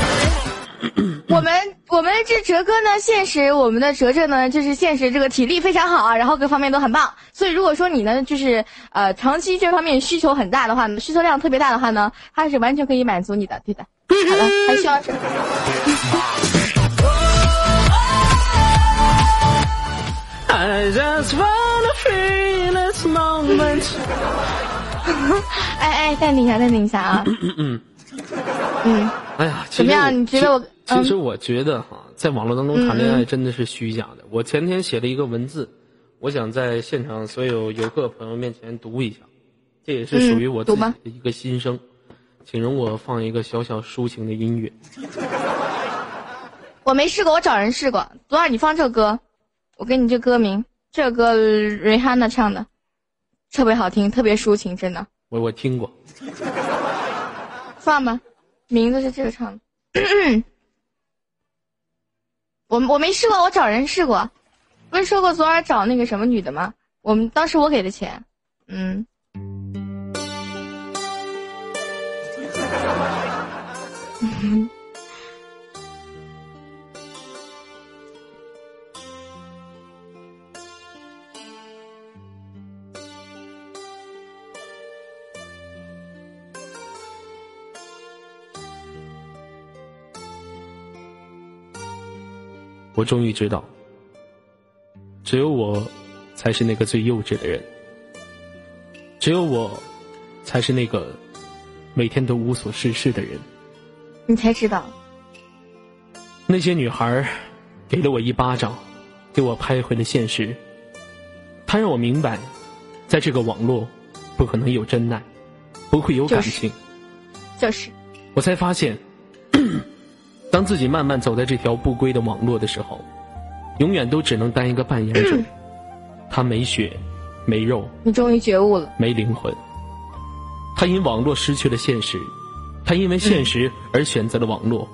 我们我们这哲哥呢，现实我们的哲哲呢，就是现实这个体力非常好啊，然后各方面都很棒，所以如果说你呢，就是呃长期这方面需求很大的话，需求量特别大的话呢，他是完全可以满足你的，对的。好了，还需要什么？I just wanna feel this moment。<laughs> 哎哎，暂停一下，暂停一下啊。嗯 <laughs> 嗯哎呀，怎么样你觉得我其其实嗯我觉得哈，在网络当中谈恋爱真的是虚假的。我前天写了一个文字，我想在现场所有游客朋友面前读一下，这也是属于我自己的一个心声，请容我放一个小小抒情的音乐。<laughs> 我没试过，我找人试过。昨晚你放这歌，我给你这歌名，这歌瑞哈娜唱的，特别好听，特别抒情，真的。我我听过，放吧，名字是这个唱的。我我没试过，我找人试过。不是说过昨晚找那个什么女的吗？我们当时我给的钱，嗯。<laughs> 我终于知道，只有我才是那个最幼稚的人，只有我才是那个每天都无所事事的人。你才知道，那些女孩给了我一巴掌，给我拍回了现实。她让我明白，在这个网络不可能有真爱，不会有感就是情。就是我才发现，<clears throat> 当自己慢慢走在这条不归的网络的时候，永远都只能当一个扮演者。他没血，没肉，你终于觉悟了。没灵魂。他因网络失去了现实，他因为现实而选择了网络。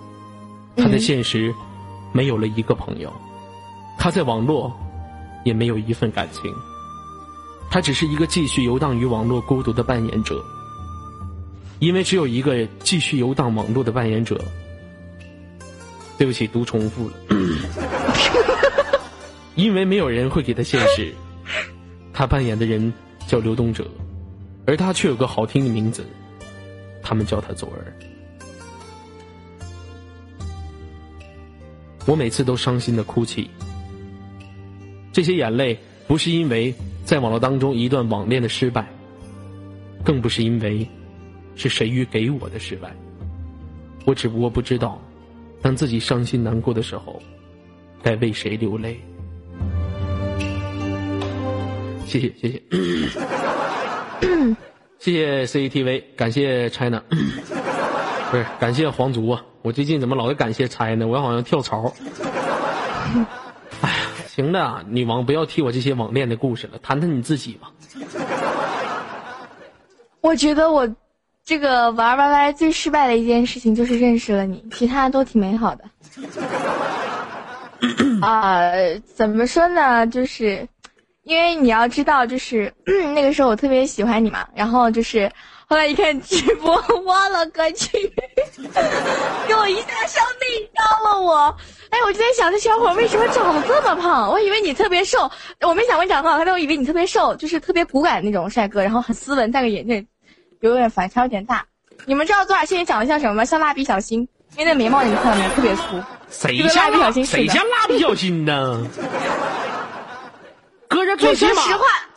他在现实没有了一个朋友，他在网络也没有一份感情。他只是一个继续游荡于网络孤独的扮演者。因为只有一个继续游荡网络的扮演者。对不起，读重复了。<clears throat> 因为没有人会给他现实，他扮演的人叫刘东哲，而他却有个好听的名字，他们叫他左儿。我每次都伤心的哭泣，这些眼泪不是因为在网络当中一段网恋的失败，更不是因为是谁予给我的失败，我只不过不知道，当自己伤心难过的时候，该为谁流泪。谢谢谢谢，<coughs> 谢谢 CCTV，感谢 China，<coughs> 不是感谢皇族啊！我最近怎么老是感谢 China？我好像跳槽。哎呀行的啊，女王不要提我这些网恋的故事了，谈谈你自己吧。我觉得我这个玩 YY 最失败的一件事情就是认识了你，其他都挺美好的。<laughs> 啊、怎么说呢？就是因为你要知道，就是、<clears throat> 那个时候我特别喜欢你嘛，然后就是后来一看直播，我了个去，<laughs> 给我一下上内伤了我。哎，我就在想，这小伙为什么长得这么胖？我以为你特别瘦，我没想过你长得好看，但我以为你特别瘦，就是特别骨感那种帅哥，然后很斯文，戴个眼镜，有点反差有点大。你们知道多少现在长得像什么吗？像蜡笔小新，因为那眉毛你们看到没有，特别粗。谁像蜡笔小新谁像蜡笔小新呢？搁这最起码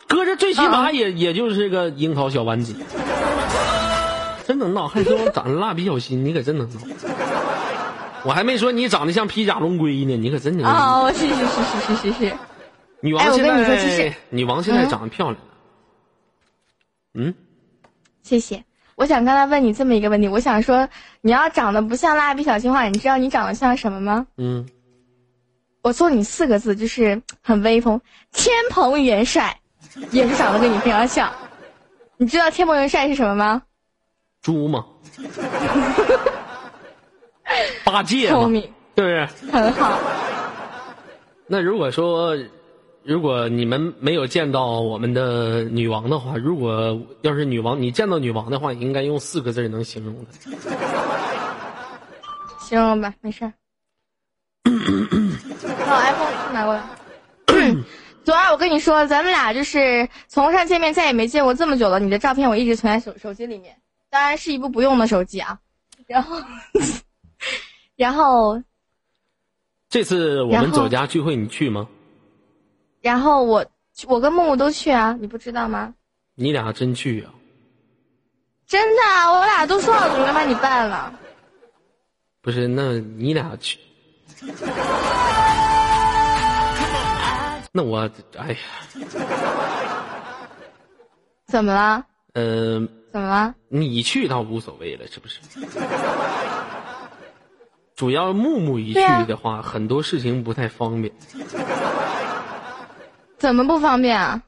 搁这最起码嗯也也就是个樱桃小丸子，真能闹，还说我长得蜡笔小新，你可真能闹。我还没说你长得像披甲龙龟呢，你可真能闹。哦，是是是是是是是。女王现在，女王现在嗯长得漂亮。嗯，谢谢。我想刚才问你这么一个问题，我想说，你要长得不像蜡笔小新的话，你知道你长得像什么吗？嗯，我送你四个字，就是很威风，天蓬元帅，也是长得跟你非常像。你知道天蓬元帅是什么吗？猪吗，<laughs> 八戒嘛，聪明，对不对？很好。那如果说，如果你们没有见到我们的女王的话，如果要是女王，你见到女王的话，应该用四个字能形容她。形容吧，没事儿。把 <coughs> 我 iPhone 四拿过来。<coughs> 昨儿我跟你说，咱们俩就是从上见面再也没见过这么久了。你的照片我一直存在手手机里面，当然是一部不用的手机啊。<laughs> 然后，<laughs> 然后，这次我们走家聚会，你去吗？然后我我跟木木都去啊，你不知道吗？你俩真去啊？真的啊，我俩都说好准备把你办了。不是，那你俩去。那我，哎呀，怎么了？呃，怎么了？你去倒无所谓了，是不是？主要木木一去的话，很多事情不太方便。怎么不方便啊？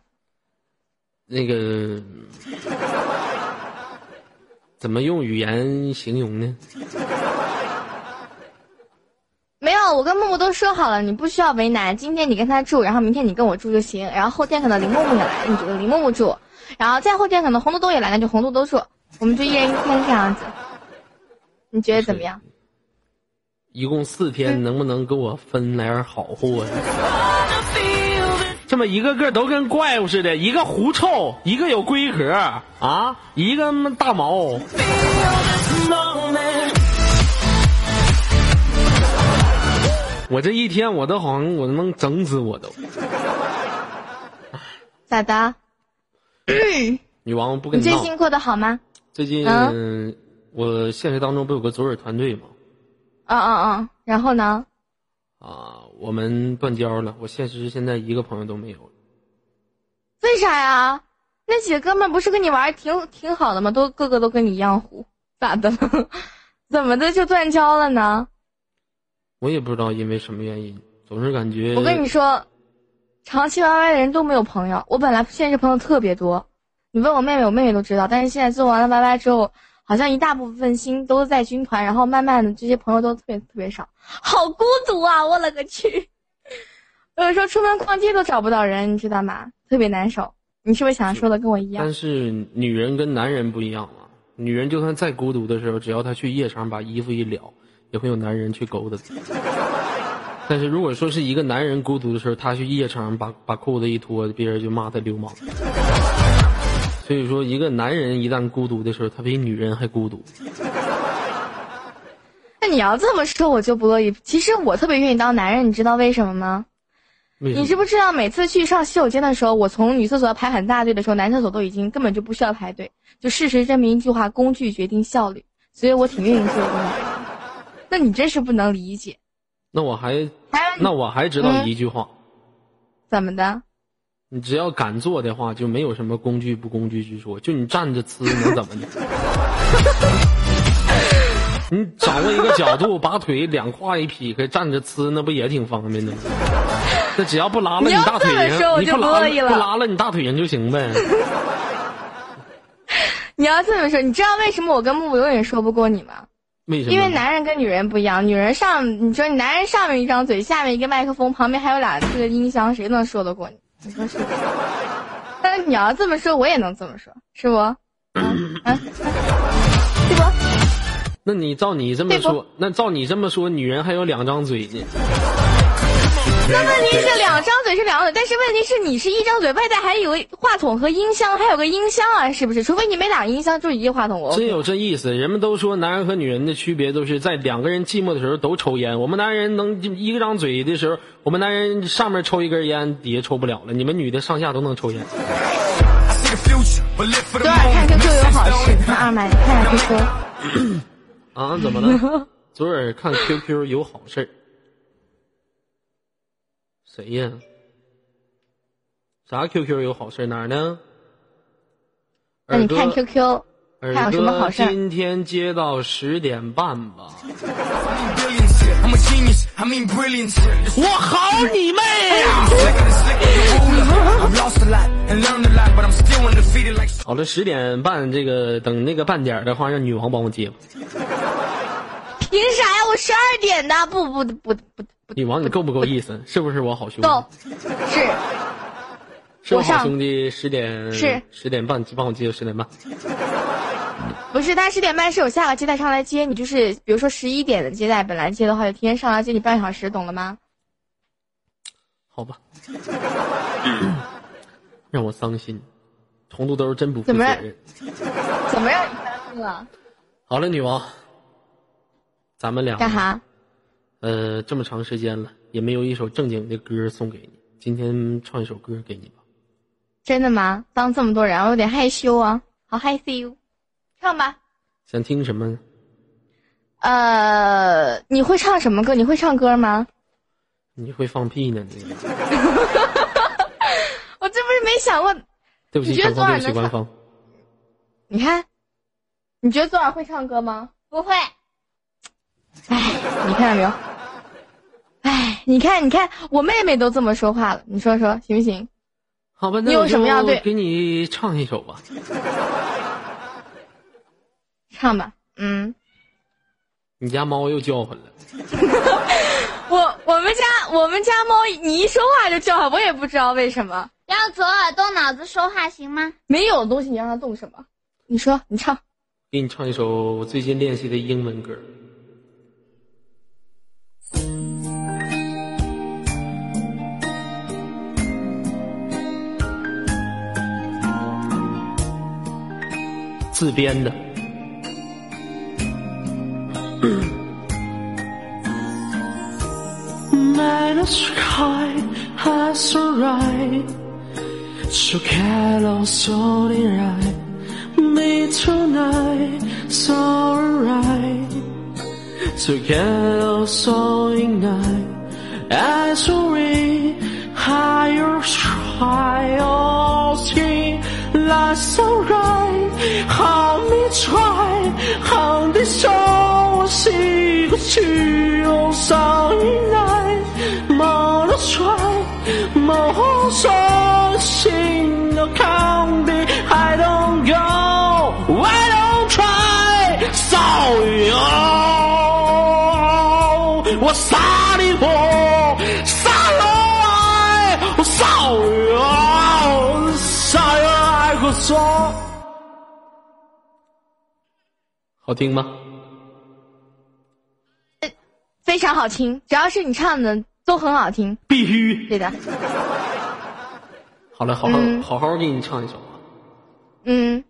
那个怎么用语言形容呢？没有，我跟木木都说好了，你不需要为难。今天你跟他住，然后明天你跟我住就行。然后后天可能林木木也来，你就跟林木木住。然后再后天可能红豆豆也来，那就红豆豆住。我们就一人一天这样子。你觉得怎么样？一共四天，能不能给我分来点好货呀？这么一个个都跟怪物似的，一个狐臭，一个有龟壳啊，一个大毛。我这一天我都好像我能整死我都。<laughs> 咋的？女王不跟你。最近过得好吗？最近、嗯我现实当中不有个左耳团队吗？嗯嗯嗯。然后呢？啊，我们断交了，我现实现在一个朋友都没有了。为啥呀？那几个哥们不是跟你玩儿挺挺好的吗？都个个都跟你一样虎，咋的了？<laughs> 怎么的就断交了呢？我也不知道因为什么原因，总是感觉我跟你说，长期 YY 的人都没有朋友。我本来现实朋友特别多，你问我妹妹，我妹妹都知道。但是现在做完了 YY 之后，好像一大部分心都在军团，然后慢慢的这些朋友都特别特别少，好孤独啊！我勒个去！有时候出门逛街都找不到人，你知道吗？特别难受。你是不是想说的跟我一样但？是女人跟男人不一样啊，女人就算再孤独的时候，只要她去夜场把衣服一撩，也会有男人去勾搭她。<laughs> 但是如果说是一个男人孤独的时候，他去夜场把把裤子一脱，别人就骂他流氓。所以说，一个男人一旦孤独的时候，他比女人还孤独。<laughs> 那你要这么说，我就不乐意。其实我特别愿意当男人，你知道为什么吗？么你知不知道，每次去上洗手间的时候，我从女厕所要排很大队的时候，男厕所都已经根本就不需要排队。就事实证明一句话：工具决定效率。所以我挺愿意做的。<laughs> 那你真是不能理解。那我还还有那我还知道嗯一句话，怎么的？你只要敢做的话，就没有什么工具不工具之说。就你站着呲能怎么的？<laughs> 你掌握一个角度，把腿两胯一劈开，站着呲，那不也挺方便的吗？那只要不拉了你要大腿上，你不拉不乐意了不拉了你大腿上就行呗。<laughs> 你要这么说，你知道为什么我跟木木永远说不过你吗？为什么？因为男人跟女人不一样，女人上，你说你男人上面一张嘴，下面一个麦克风，旁边还有俩这个音箱，谁能说得过你？<laughs> 但是你要这么说，我也能这么说，是不？啊啊，对不？那你照你这么说，那照你这么说，女人还有两张嘴呢。那问题是两张嘴是两张嘴，但是问题是你是一张嘴，外带还有话筒和音箱，还有个音箱啊，是不是？除非你没俩音箱，就一个话筒。我真有这意思。人们都说男人和女人的区别都是在两个人寂寞的时候都抽烟。我们男人能一个张嘴的时候，我们男人上面抽一根烟，底下抽不了了。你们女的上下都能抽烟。晚看. QQ 有好事二麦你看看 QQ。啊？怎么了？<laughs> 昨儿看 QQ 有好事儿。谁呀？啥 QQ 有好事哪儿呢？那你看 QQ，看有什么好事？今天接到十点半吧。我好你妹呀！好了，十点半这个等那个半点的话，让女王帮我接吧。<laughs> 凭啥呀？我十二点的，不不不不女王，你够不够意思？是不是我好兄弟？够，是是我好兄弟。十点是十点半，帮我接到十点半。不是？他十点半是有下个接待上来接你，就是比如说十一点的接待，本来接的话就提前上来接你半小时，懂了吗？好吧，让我伤心。红肚兜真不负怎么责任。怎么让你伤心了？好了，女王，咱们俩干哈？呃，这么长时间了，也没有一首正经的歌送给你。今天唱一首歌给你吧。真的吗？当这么多人，我有点害羞啊，好害羞。唱吧。想听什么呢？呃，你会唱什么歌？你会唱歌吗？你会放屁呢？你 <laughs> 我这不是没想过。<laughs> 对不起，你觉得官方，对不起，昨晚能官方。<laughs> 你看，你觉得昨晚会唱歌吗？不会，哎，你看到没有？哎，你看，你看，我妹妹都这么说话了，你说说行不行？好吧，那你有我什么要对给你唱一首吧。唱吧。嗯，你家猫又叫唤了。<laughs> 我我们家我们家猫，你一说话就叫唤，我也不知道为什么。让左耳动脑子说话行吗？没有东西，你让它动什么？你说，你唱。给你唱一首我最近练习的英文歌。自编的。Night the sky has arrived，so hello sorry right。Me tonight, so right. Together, so ignite. As we higher try, all skin, like so right. 船行的初是個潮上來，無落船無所。好听吗？非常好听，只要是你唱的都很好听。必须。对的，好了，好好、嗯好好给你唱一首啊。嗯，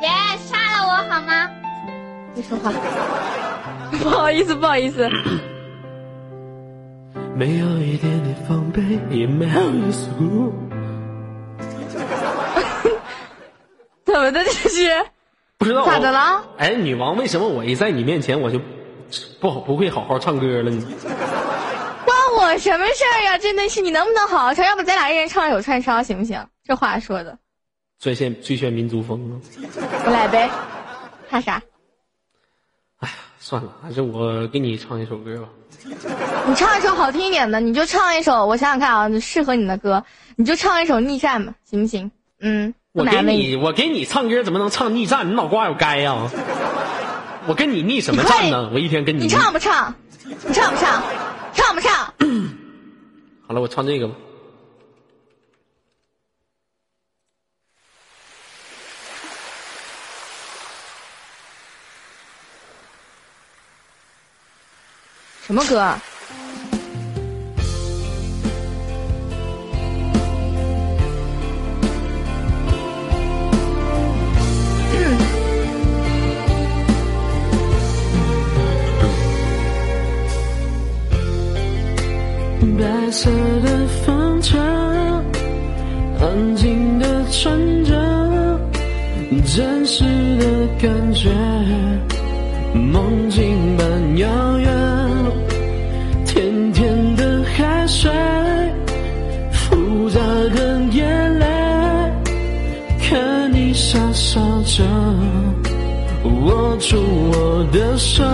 别杀了我好吗？别说话。<laughs> 不好意思，不好意思。<laughs> 没有一点点防备，也没有一丝顾。<laughs> 怎么的这是？不知道咋的了？哎，女王，为什么我一在你面前我就不好不会好好唱歌了呢？关我，什么事儿呀？真的是，你能不能好好唱？要不咱俩一人唱一首串烧，行不行？这话说的，最炫最炫民族风啊！我来呗，怕啥？哎呀算了，还是我给你唱一首歌吧。<laughs> 你唱一首好听一点的，你就唱一首，我想想看啊，适合你的歌，你就唱一首《逆战》吧，行不行？嗯，我给你，我给你唱歌怎么能唱逆战？你脑瓜有该呀、我跟你逆什么战呢？我一天跟你你唱不唱？你唱不唱？唱不唱？<clears throat> 好了，我唱这个吧。什么歌？白色的风车，安静的穿着，真实的感觉，梦境般遥远的手，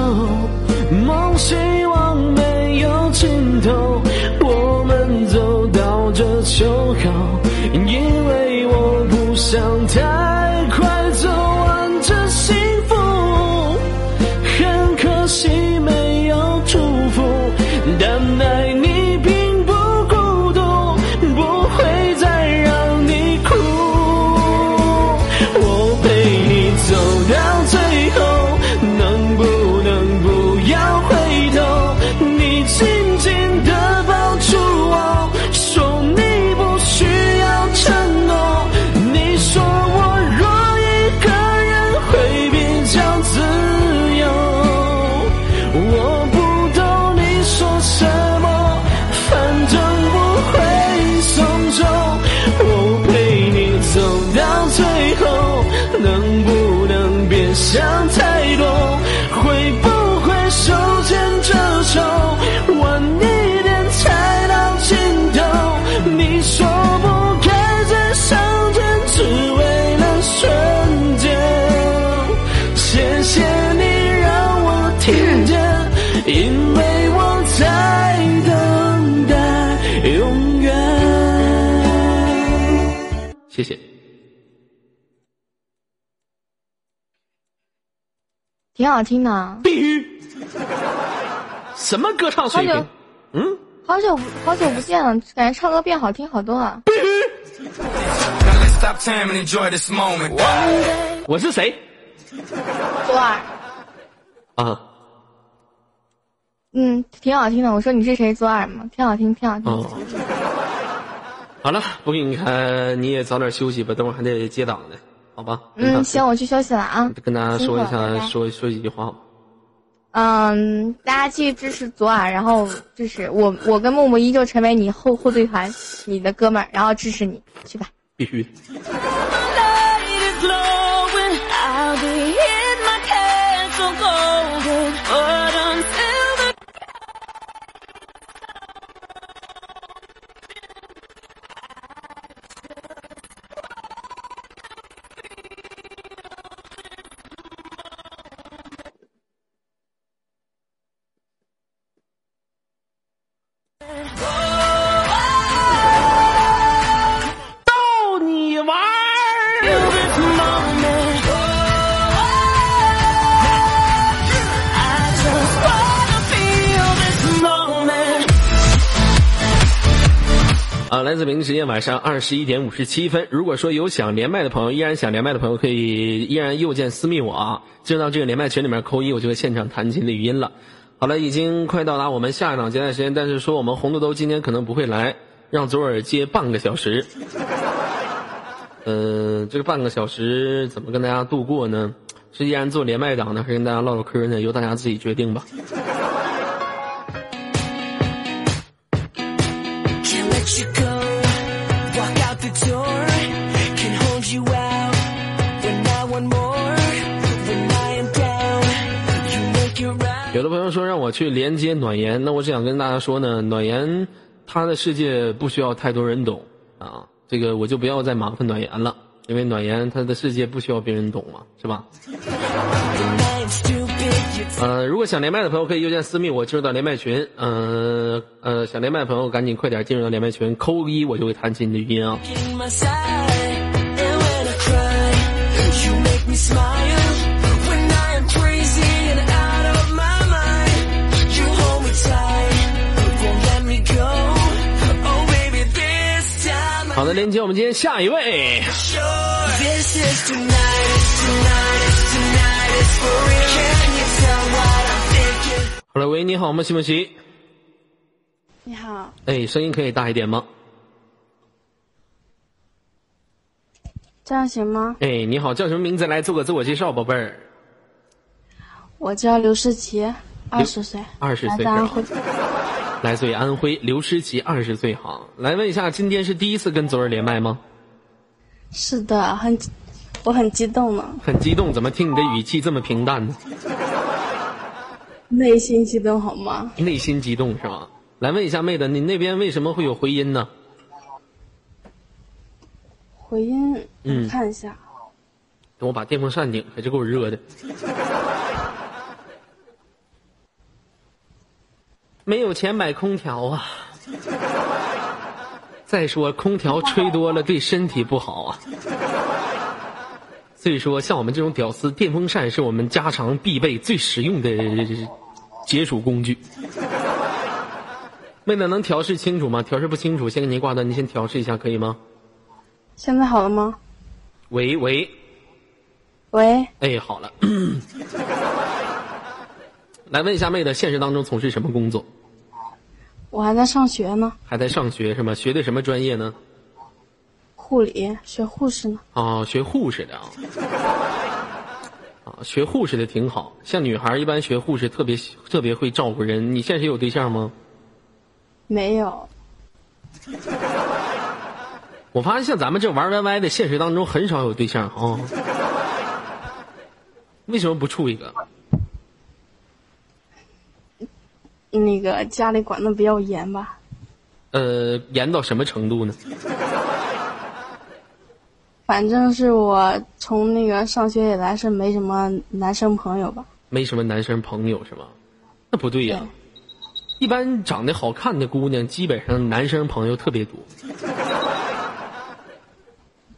谢谢你让我听见，因为我在等待永远。谢谢。挺好听的，必须。什么歌唱水好久平？嗯，好久不好久不见了，感觉唱歌变好听好多了。This moment. 我是谁 <laughs> 左耳，啊？嗯，挺好听的。我说你是谁？左耳吗？挺好听，挺好听。哦。好了，不给你开，你也早点休息吧，等会儿还得接档呢，好吧？嗯，行，我去休息了啊。跟大家说一下，说说几句话吧。嗯，大家继续支持左耳，然后支持我，我跟木木依旧成为你后后队团，你的哥们儿，然后支持你，去吧。必须。自北京时间晚上二十一点五十七分。如果说有想连麦的朋友，依然想连麦的朋友，可以依然右键私密我啊，进到这个连麦群里面扣一，我就会现场弹琴的语音了。好了，已经快到达我们下一档接待时间，但是说我们红豆豆今天可能不会来，让左耳接半个小时。嗯、这个半个小时怎么跟大家度过呢？是依然做连麦档呢，还是跟大家唠唠嗑呢？由大家自己决定吧。有的朋友说让我去连接暖言，那我只想跟大家说呢，暖言他的世界不需要太多人懂啊，这个我就不要再麻烦暖言了，因为暖言他的世界不需要别人懂嘛，是吧？<laughs> 呃，如果想连麦的朋友可以右键私密我进入到连麦群，呃呃，想连麦的朋友赶紧快点进入到连麦群，扣一我就会弹起你的语音啊。连接我们今天下一位。好了，喂，你好，莫西莫西。你好。哎，声音可以大一点吗？这样行吗？哎，你好，叫什么名字？来做个自我介绍，宝贝儿。我叫刘世奇，二十岁，二十岁。来自于安徽，刘诗琪，二十岁，好。来问一下，今天是第一次跟左耳连麦吗？是的，很，我很激动呢，很激动，怎么听你的语气这么平淡呢？内心激动好吗？内心激动是吧？来问一下妹子，你那边为什么会有回音呢？回音，嗯看一下，等我把电风扇拧开，这给我热的。没有钱买空调啊！再说空调吹多了对身体不好啊。所以说，像我们这种屌丝，电风扇是我们家常必备、最实用的解暑工具。妹子能调试清楚吗？调试不清楚，先给您挂断，您先调试一下，可以吗？现在好了吗？喂喂，喂，哎，好了。来问一下妹子，现实当中从事什么工作？我还在上学呢，还在上学是吗？学的什么专业呢？护理，学护士呢。哦，学护士的啊。啊，<laughs> 学护士的挺好，像女孩一般学护士特别特别会照顾人。你现实有对象吗？没有，<laughs> 我发现像咱们这玩 YY 的，现实当中很少有对象啊、为什么不处一个？那个家里管的比较严吧。呃，严到什么程度呢？反正是我从那个上学以来是没什么男生朋友吧。没什么男生朋友是吗？那不对呀、一般长得好看的姑娘，基本上男生朋友特别多。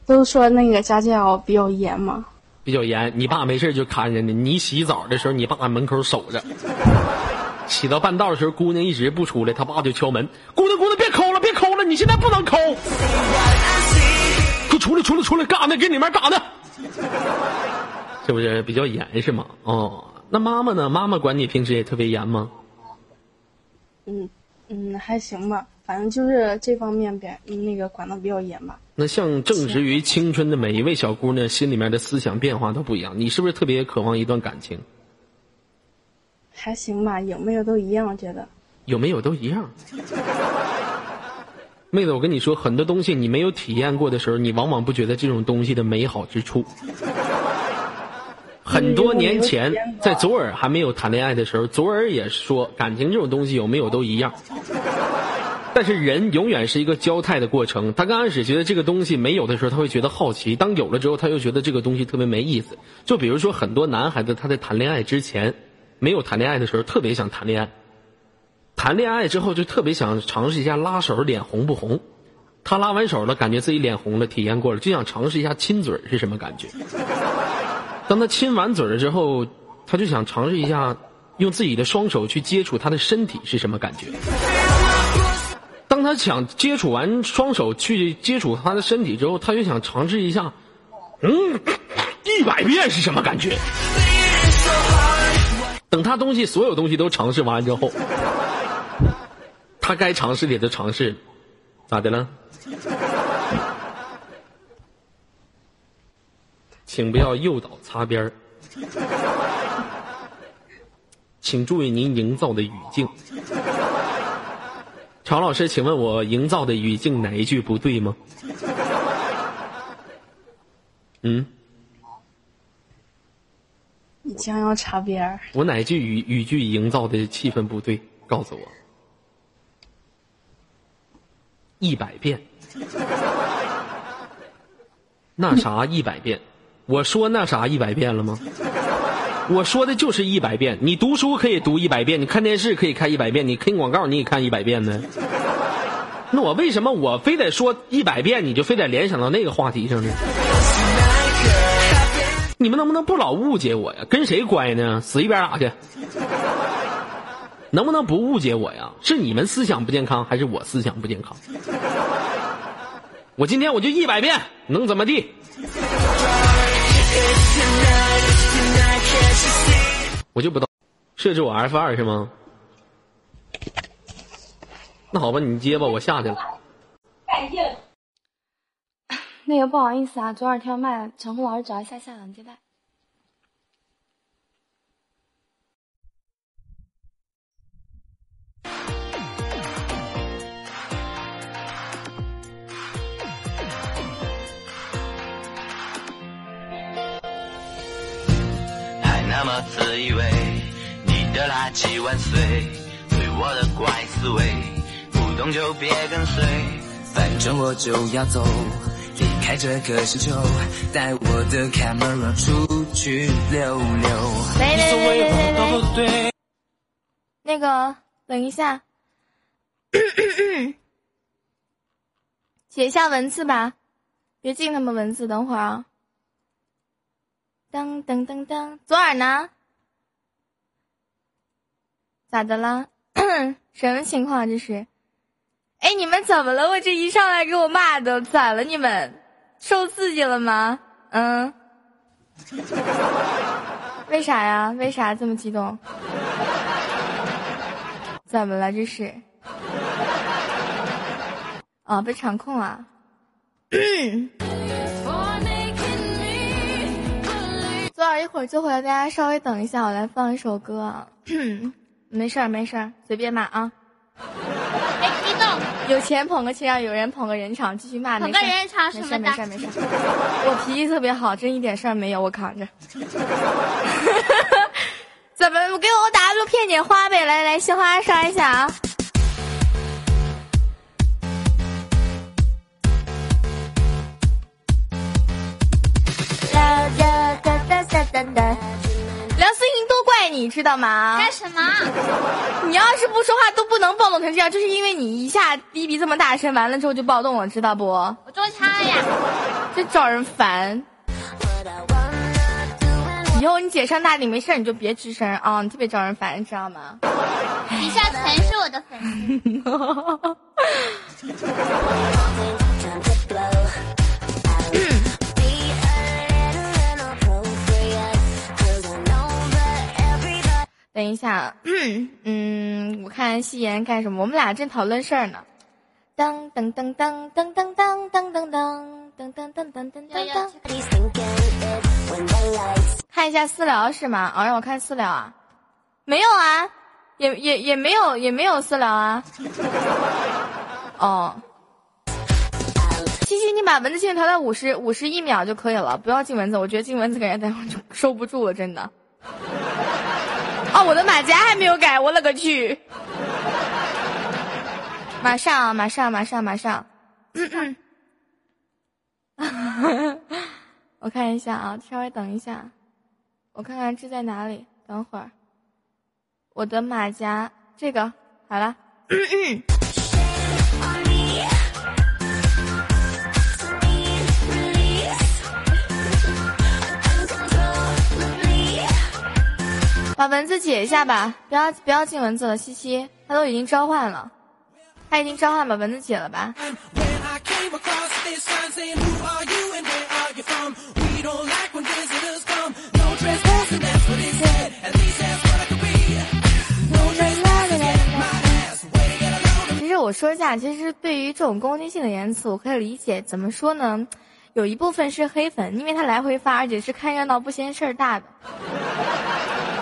都说那个家教比较严嘛。比较严，你爸没事就看着你。你洗澡的时候，你爸门口守着。洗到半道的时候，姑娘一直不出来，他爸就敲门：“姑娘，姑娘，别抠了，别抠了，你现在不能抠，快出来，出来，出来，干啥呢？给你们干啥呢？是不是比较严是吗？哦，那妈妈呢？妈妈管你平时也特别严吗？嗯嗯，还行吧，反正就是这方面比那个管的比较严吧。那像正值于青春的每一位小姑娘，心里面的思想变化都不一样。你是不是特别渴望一段感情？还行吧，有没有都一样，我觉得。有没有都一样。<laughs> 妹子，我跟你说，很多东西你没有体验过的时候，你往往不觉得这种东西的美好之处。<laughs> 很多年前，在左耳还没有谈恋爱的时候，左耳也说，感情这种东西有没有都一样。但是人永远是一个交态的过程。他刚开始觉得这个东西没有的时候，他会觉得好奇；当有了之后，他又觉得这个东西特别没意思。就比如说，很多男孩子他在谈恋爱之前，没有谈恋爱的时候，特别想谈恋爱。谈恋爱之后就特别想尝试一下拉手脸红不红，他拉完手了，感觉自己脸红了，体验过了，就想尝试一下亲嘴是什么感觉。当他亲完嘴了之后，他就想尝试一下用自己的双手去接触他的身体是什么感觉。当他想接触完双手去接触他的身体之后，他就想尝试一下，嗯，一百遍是什么感觉？等他东西所有东西都尝试完之后，他该尝试的也都尝试，咋的了？请不要诱导擦边儿，请注意您营造的语境。常老师，请问我营造的语境哪一句不对吗？嗯，你将要擦边儿。我哪句语语句营造的气氛不对？告诉我。一百遍。那啥一百遍？我说那啥一百遍了吗？我说的就是一百遍。你读书可以读一百遍，你看电视可以看一百遍，你听广告你也看一百遍呢。那我为什么我非得说一百遍，你就非得联想到那个话题上呢？你们能不能不老误解我呀？跟谁乖呢？死一边打去！能不能不误解我呀？是你们思想不健康，还是我思想不健康？我今天我就一百遍，能怎么地？我就不懂，设置我 F 二是吗？那好吧，你接吧，我下去了。那个不好意思啊，昨晚跳麦，陈红老师找一下下档接待。还那么自以为你的垃圾万岁，对我的怪思维，不懂就别跟随。反正我就要走，开这个星球，带我的 camera 出去溜溜。那个等一下，写一下文字吧，别进他们文字，等会儿啊。噔噔噔噔，左耳呢？咋的啦？<clears throat> 什么情况这是？哎，你们怎么了？我这一上来给我骂的，咋了？你们受刺激了吗？嗯？为啥呀？为啥这么激动？怎么了？这是？哦，被场控啊！昨晚一会儿就回来，大家稍微等一下，我来放一首歌啊。<coughs> 没事儿，没事儿，随便骂啊。别激动，有钱捧个钱场，有人捧个人场，继续骂。捧个人场没事儿，什么的没事儿，没事。我脾气特别好，真一点事儿没有，我扛着。<laughs> 怎么？我给我 W 骗点花呗，来来，鲜花刷一下啊！哒哒哒哒哒哒怪你，知道吗？干什么？你要是不说话都不能暴动成这样，就是因为你一下逼逼这么大声，完了之后就暴动了，知道不？我中枪了呀！这招人烦。以后你姐上大顶没事儿你就别吱声啊，你特别招人烦，知道吗？底下全是我的粉丝。<laughs> 等一下，<clears throat> 嗯，我看夕颜干什么？我们俩正讨论事儿呢。噔噔噔噔噔噔噔噔噔噔噔噔噔噔噔。看一下私聊是吗？哦，让我看私聊啊？没有啊，也也也没有也没有私聊啊。哦，七七，你把文字限制调到五十五十一秒就可以了，不要进文字，我觉得进文字感觉待会就收不住了，真的。哦，我的马甲还没有改，我勒个去！马上啊，马上，马上，马上。嗯嗯。<laughs> 我看一下啊，稍微等一下，我看看这在哪里。等会儿，我的马甲这个好了。把文字解一下吧，不要不要进文字了，西西，他都已经召唤了，他已经召唤，把文字解了吧。其实我说一下，其实对于这种攻击性的言辞，我可以理解。怎么说呢？有一部分是黑粉，因为他来回发，而且是看热闹不嫌事儿大的。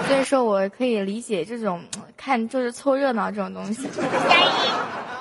所以说我可以理解这种看就是凑热闹这种东西。